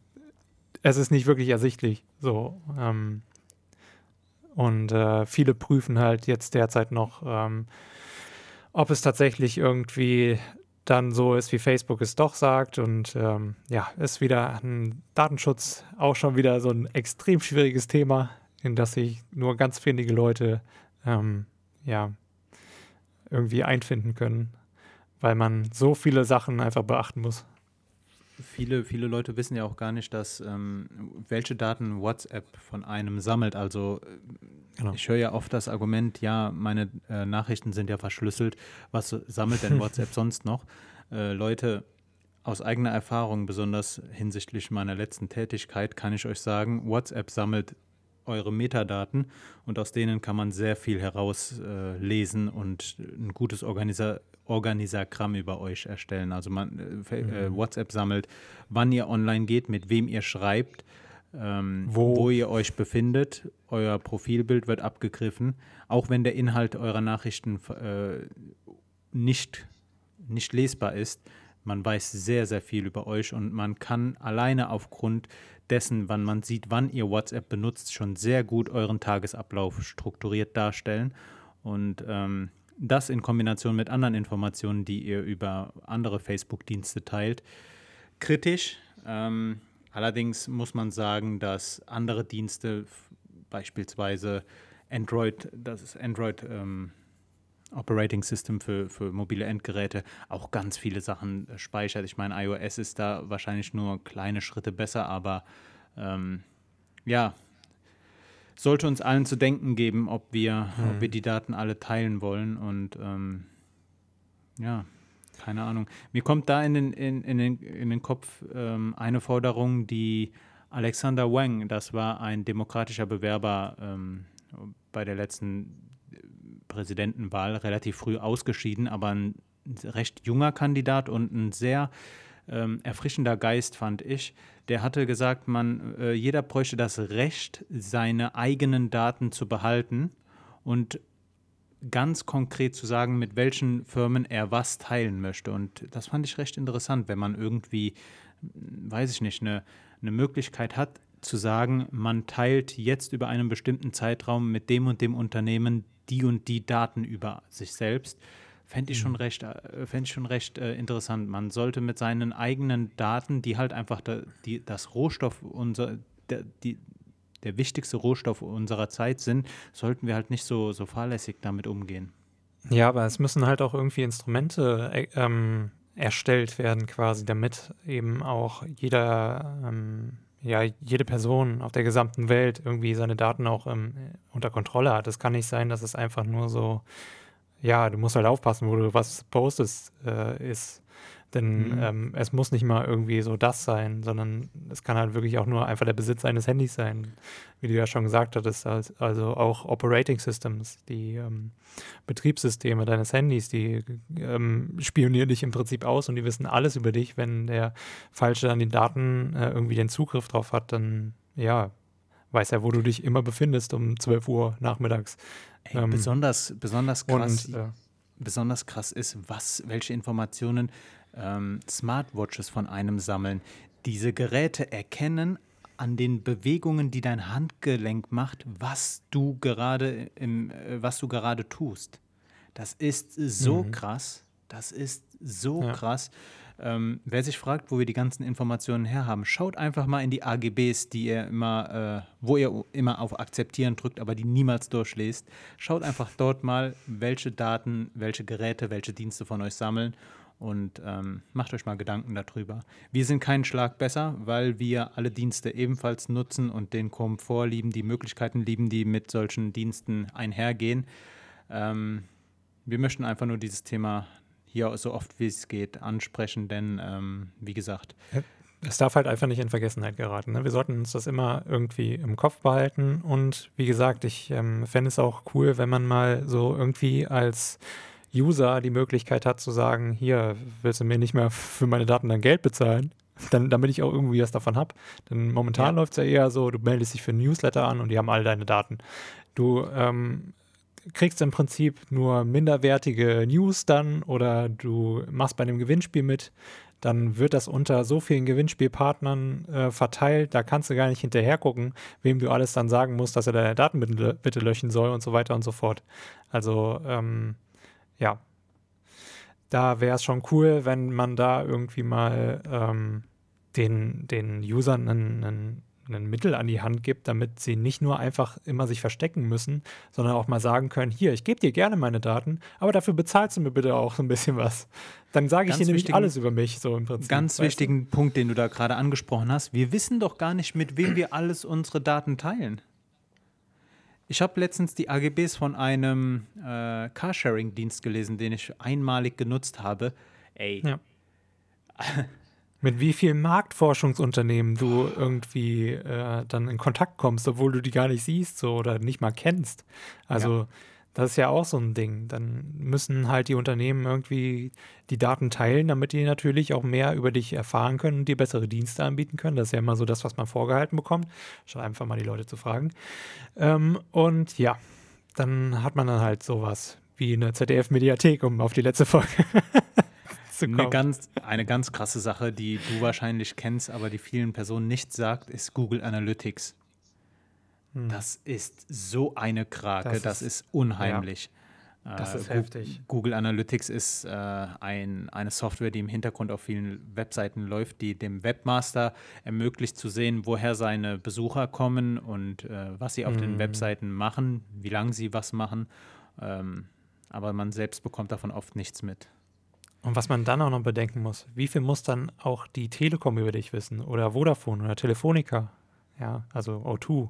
es ist nicht wirklich ersichtlich. So. Ähm, und äh, viele prüfen halt jetzt derzeit noch, ähm, ob es tatsächlich irgendwie dann so ist, wie Facebook es doch sagt. Und ähm, ja, ist wieder ein Datenschutz auch schon wieder so ein extrem schwieriges Thema, in das sich nur ganz wenige Leute ähm, ja irgendwie einfinden können, weil man so viele Sachen einfach beachten muss. Viele, viele Leute wissen ja auch gar nicht, dass ähm, welche Daten WhatsApp von einem sammelt. Also genau. ich höre ja oft das Argument, ja, meine äh, Nachrichten sind ja verschlüsselt. Was sammelt denn WhatsApp sonst noch? Äh, Leute, aus eigener Erfahrung, besonders hinsichtlich meiner letzten Tätigkeit, kann ich euch sagen, WhatsApp sammelt eure Metadaten und aus denen kann man sehr viel herauslesen äh, und ein gutes Organisa Organisagramm über euch erstellen. Also man äh, äh, mhm. WhatsApp sammelt, wann ihr online geht, mit wem ihr schreibt, ähm, wo? wo? ihr euch befindet. Euer Profilbild wird abgegriffen, auch wenn der Inhalt eurer Nachrichten äh, nicht, nicht lesbar ist. Man weiß sehr, sehr viel über euch und man kann alleine aufgrund dessen, wann man sieht, wann ihr WhatsApp benutzt, schon sehr gut euren Tagesablauf strukturiert darstellen. Und ähm, das in Kombination mit anderen Informationen, die ihr über andere Facebook-Dienste teilt, kritisch. Ähm, allerdings muss man sagen, dass andere Dienste, beispielsweise Android, das ist Android ähm, Operating System für, für mobile Endgeräte auch ganz viele Sachen äh, speichert. Ich meine, iOS ist da wahrscheinlich nur kleine Schritte besser, aber ähm, ja, sollte uns allen zu denken geben, ob wir, hm. ob wir die Daten alle teilen wollen. Und ähm, ja, keine Ahnung. Mir kommt da in den, in, in den, in den Kopf ähm, eine Forderung, die Alexander Wang, das war ein demokratischer Bewerber ähm, bei der letzten Präsidentenwahl relativ früh ausgeschieden, aber ein recht junger Kandidat und ein sehr ähm, erfrischender Geist, fand ich. Der hatte gesagt, man, äh, jeder bräuchte das Recht, seine eigenen Daten zu behalten und ganz konkret zu sagen, mit welchen Firmen er was teilen möchte. Und das fand ich recht interessant, wenn man irgendwie, weiß ich nicht, eine, eine Möglichkeit hat, zu sagen, man teilt jetzt über einen bestimmten Zeitraum mit dem und dem Unternehmen die und die Daten über sich selbst, fände ich schon mhm. recht, äh, fänd ich schon recht äh, interessant. Man sollte mit seinen eigenen Daten, die halt einfach da, die, das Rohstoff unser, der, die, der wichtigste Rohstoff unserer Zeit sind, sollten wir halt nicht so, so fahrlässig damit umgehen. Ja, aber es müssen halt auch irgendwie Instrumente äh, ähm, erstellt werden, quasi, damit eben auch jeder ähm, ja, jede Person auf der gesamten Welt irgendwie seine Daten auch ähm, unter Kontrolle hat. Es kann nicht sein, dass es einfach nur so, ja, du musst halt aufpassen, wo du was postest, äh, ist. Denn mhm. ähm, es muss nicht mal irgendwie so das sein, sondern es kann halt wirklich auch nur einfach der Besitz eines Handys sein, wie du ja schon gesagt hattest. Also auch Operating Systems, die ähm, Betriebssysteme deines Handys, die ähm, spionieren dich im Prinzip aus und die wissen alles über dich. Wenn der Falsche an den Daten äh, irgendwie den Zugriff drauf hat, dann ja, weiß er, wo du dich immer befindest um 12 Uhr nachmittags. Ey, ähm, besonders, besonders krass. Und, äh, besonders krass ist, was, welche Informationen ähm, Smartwatches von einem sammeln. Diese Geräte erkennen an den Bewegungen, die dein Handgelenk macht, was du gerade im, äh, was du gerade tust. Das ist so mhm. krass. Das ist so ja. krass. Ähm, wer sich fragt, wo wir die ganzen Informationen herhaben, schaut einfach mal in die AGBs, die ihr immer, äh, wo ihr immer auf Akzeptieren drückt, aber die niemals durchlest. Schaut einfach dort mal, welche Daten, welche Geräte, welche Dienste von euch sammeln und ähm, macht euch mal Gedanken darüber. Wir sind keinen Schlag besser, weil wir alle Dienste ebenfalls nutzen und den Komfort lieben, die Möglichkeiten lieben, die mit solchen Diensten einhergehen. Ähm, wir möchten einfach nur dieses Thema hier so oft wie es geht ansprechen, denn ähm, wie gesagt. Es darf halt einfach nicht in Vergessenheit geraten. Ne? Wir sollten uns das immer irgendwie im Kopf behalten und wie gesagt, ich ähm, fände es auch cool, wenn man mal so irgendwie als User die Möglichkeit hat zu sagen, hier willst du mir nicht mehr für meine Daten dein Geld bezahlen, dann, damit ich auch irgendwie was davon habe. Denn momentan ja. läuft es ja eher so, du meldest dich für ein Newsletter an und die haben all deine Daten. Du ähm, kriegst im Prinzip nur minderwertige News dann oder du machst bei einem Gewinnspiel mit, dann wird das unter so vielen Gewinnspielpartnern äh, verteilt, da kannst du gar nicht hinterher gucken, wem du alles dann sagen musst, dass er deine Daten bitte, bitte löschen soll und so weiter und so fort. Also ähm, ja, da wäre es schon cool, wenn man da irgendwie mal ähm, den, den Usern einen, einen ein Mittel an die Hand gibt, damit sie nicht nur einfach immer sich verstecken müssen, sondern auch mal sagen können, hier, ich gebe dir gerne meine Daten, aber dafür bezahlst du mir bitte auch so ein bisschen was. Dann sage ich dir nämlich alles über mich, so im Prinzip. Ganz wichtigen du? Punkt, den du da gerade angesprochen hast. Wir wissen doch gar nicht, mit wem wir alles unsere Daten teilen. Ich habe letztens die AGBs von einem äh, Carsharing-Dienst gelesen, den ich einmalig genutzt habe. Ey. Ja. mit wie vielen Marktforschungsunternehmen du irgendwie äh, dann in Kontakt kommst, obwohl du die gar nicht siehst so, oder nicht mal kennst. Also ja. das ist ja auch so ein Ding. Dann müssen halt die Unternehmen irgendwie die Daten teilen, damit die natürlich auch mehr über dich erfahren können und dir bessere Dienste anbieten können. Das ist ja immer so das, was man vorgehalten bekommt. Statt einfach mal die Leute zu fragen. Ähm, und ja, dann hat man dann halt sowas wie eine ZDF-Mediathek, um auf die letzte Folge zu kommen. Eine ganz, eine ganz krasse Sache, die du wahrscheinlich kennst, aber die vielen Personen nicht sagt, ist Google Analytics. Hm. Das ist so eine Krake, das ist, das ist unheimlich. Ja, das ist äh, heftig. Google Analytics ist äh, ein, eine Software, die im Hintergrund auf vielen Webseiten läuft, die dem Webmaster ermöglicht zu sehen, woher seine Besucher kommen und äh, was sie auf hm. den Webseiten machen, wie lange sie was machen. Ähm, aber man selbst bekommt davon oft nichts mit. Und was man dann auch noch bedenken muss, wie viel muss dann auch die Telekom über dich wissen oder Vodafone oder Telefonica, ja, also O2,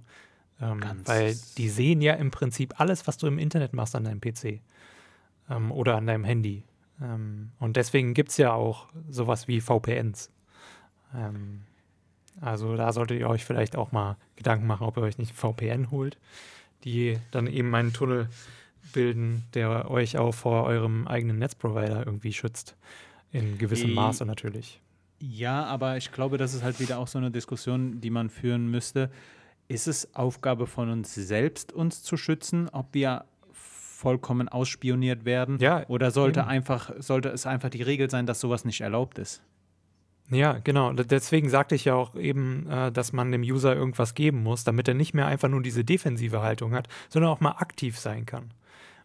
ähm, weil die sehen ja im Prinzip alles, was du im Internet machst an deinem PC ähm, oder an deinem Handy. Ähm, und deswegen gibt es ja auch sowas wie VPNs. Ähm, also da solltet ihr euch vielleicht auch mal Gedanken machen, ob ihr euch nicht VPN holt, die dann eben einen Tunnel bilden, der euch auch vor eurem eigenen Netzprovider irgendwie schützt. In gewissem die, Maße natürlich. Ja, aber ich glaube, das ist halt wieder auch so eine Diskussion, die man führen müsste. Ist es Aufgabe von uns selbst, uns zu schützen, ob wir vollkommen ausspioniert werden? Ja, oder sollte, eben. einfach, sollte es einfach die Regel sein, dass sowas nicht erlaubt ist? Ja, genau. Deswegen sagte ich ja auch eben, äh, dass man dem User irgendwas geben muss, damit er nicht mehr einfach nur diese defensive Haltung hat, sondern auch mal aktiv sein kann.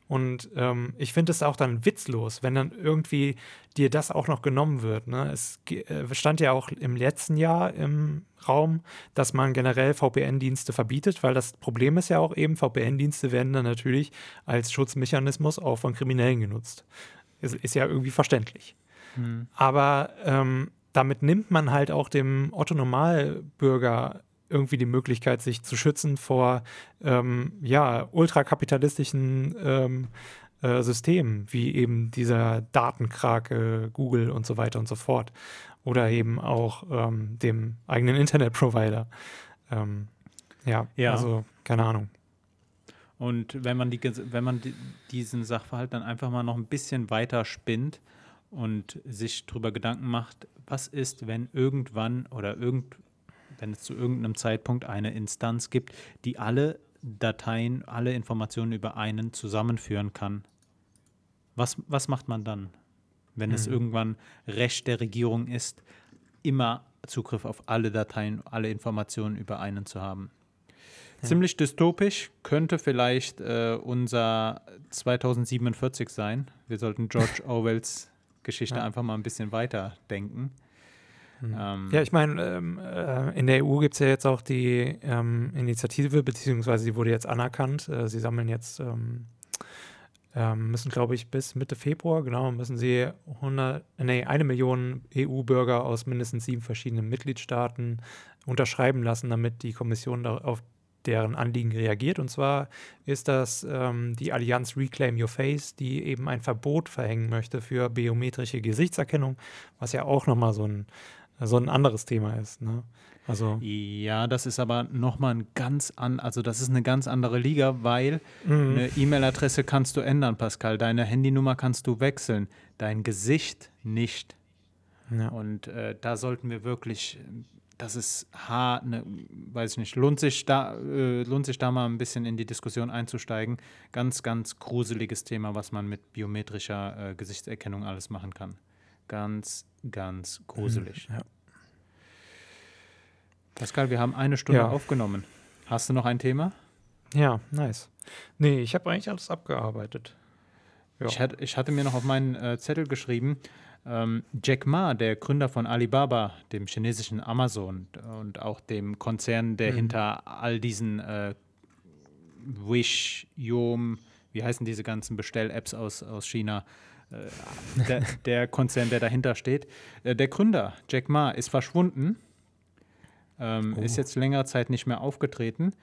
Und ähm, ich finde es auch dann witzlos, wenn dann irgendwie dir das auch noch genommen wird. Ne? Es äh, stand ja auch im letzten Jahr im Raum, dass man generell VPN-Dienste verbietet, weil das Problem ist ja auch eben, VPN-Dienste werden dann natürlich als Schutzmechanismus auch von Kriminellen genutzt. Ist, ist ja irgendwie verständlich. Hm. Aber ähm, damit nimmt man halt auch dem Otto-Normalbürger irgendwie die Möglichkeit, sich zu schützen vor ähm, ja, ultrakapitalistischen ähm, äh, Systemen, wie eben dieser Datenkrake, Google und so weiter und so fort. Oder eben auch ähm, dem eigenen Internetprovider. Ähm, ja, ja, also keine Ahnung. Und wenn man, die, wenn man die, diesen Sachverhalt dann einfach mal noch ein bisschen weiter spinnt und sich darüber Gedanken macht, was ist, wenn irgendwann oder irgend, wenn es zu irgendeinem Zeitpunkt eine Instanz gibt, die alle Dateien, alle Informationen über einen zusammenführen kann. Was, was macht man dann, wenn mhm. es irgendwann Recht der Regierung ist, immer Zugriff auf alle Dateien, alle Informationen über einen zu haben? Ja. Ziemlich dystopisch könnte vielleicht äh, unser 2047 sein. Wir sollten George Orwells Geschichte ja. einfach mal ein bisschen weiter denken. Mhm. Ähm, ja, ich meine, ähm, äh, in der EU gibt es ja jetzt auch die ähm, Initiative, beziehungsweise sie wurde jetzt anerkannt. Äh, sie sammeln jetzt, ähm, ähm, müssen glaube ich bis Mitte Februar, genau, müssen sie 100, nee, eine Million EU-Bürger aus mindestens sieben verschiedenen Mitgliedstaaten unterschreiben lassen, damit die Kommission auf deren Anliegen reagiert. Und zwar ist das ähm, die Allianz Reclaim Your Face, die eben ein Verbot verhängen möchte für biometrische Gesichtserkennung, was ja auch nochmal so ein so ein anderes Thema ist. Ne? Also ja, das ist aber nochmal ein ganz an, also das ist eine ganz andere Liga, weil mhm. eine E-Mail-Adresse kannst du ändern, Pascal. Deine Handynummer kannst du wechseln, dein Gesicht nicht. Ja. Und äh, da sollten wir wirklich das ist hart, ne, weiß ich nicht, lohnt sich, da, äh, lohnt sich da mal ein bisschen in die Diskussion einzusteigen. Ganz, ganz gruseliges Thema, was man mit biometrischer äh, Gesichtserkennung alles machen kann. Ganz, ganz gruselig. Ja. Pascal, wir haben eine Stunde Ja. aufgenommen. Hast du noch ein Thema? ja, nice. Nee, ich habe eigentlich alles abgearbeitet. Ja. Ich, hatte, ich hatte mir noch auf meinen äh, Zettel geschrieben, ähm, Jack Ma, der Gründer von Alibaba, dem chinesischen Amazon und auch dem Konzern, der Mhm. hinter all diesen äh, Wish, Yom, wie heißen diese ganzen Bestell-Apps aus, aus China, der, der Konzern, der dahinter steht. Äh, der Gründer, Jack Ma, ist verschwunden, ähm, Oh. ist jetzt längere Zeit nicht mehr aufgetreten.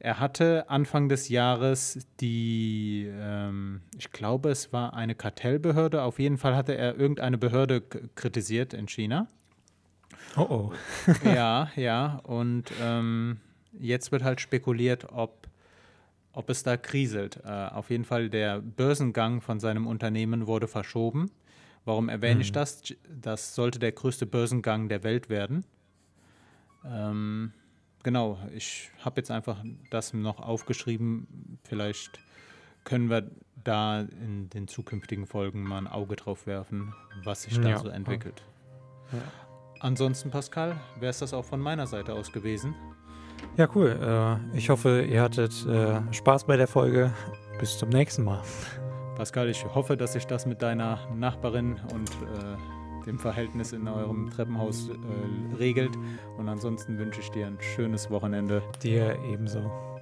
Er hatte Anfang des Jahres die, ähm, ich glaube, es war eine Kartellbehörde. Auf jeden Fall hatte er irgendeine Behörde kritisiert in China. Oh oh. ja, ja. Und ähm, jetzt wird halt spekuliert, ob, ob es da kriselt. Äh, auf jeden Fall der Börsengang von seinem Unternehmen wurde verschoben. Warum erwähne ich Mhm. das? Das sollte der größte Börsengang der Welt werden. Ähm, genau, ich habe jetzt einfach das noch aufgeschrieben. Vielleicht können wir da in den zukünftigen Folgen mal ein Auge drauf werfen, was sich da Ja. so entwickelt. Ja. Ansonsten, Pascal, wäre es das auch von meiner Seite aus gewesen. Ja, cool. Äh, ich hoffe, ihr hattet äh, Spaß bei der Folge. Bis zum nächsten Mal. Pascal, ich hoffe, dass sich das mit deiner Nachbarin und äh, dem Verhältnis in eurem Treppenhaus äh, regelt. Und ansonsten wünsche ich dir ein schönes Wochenende. Dir ebenso.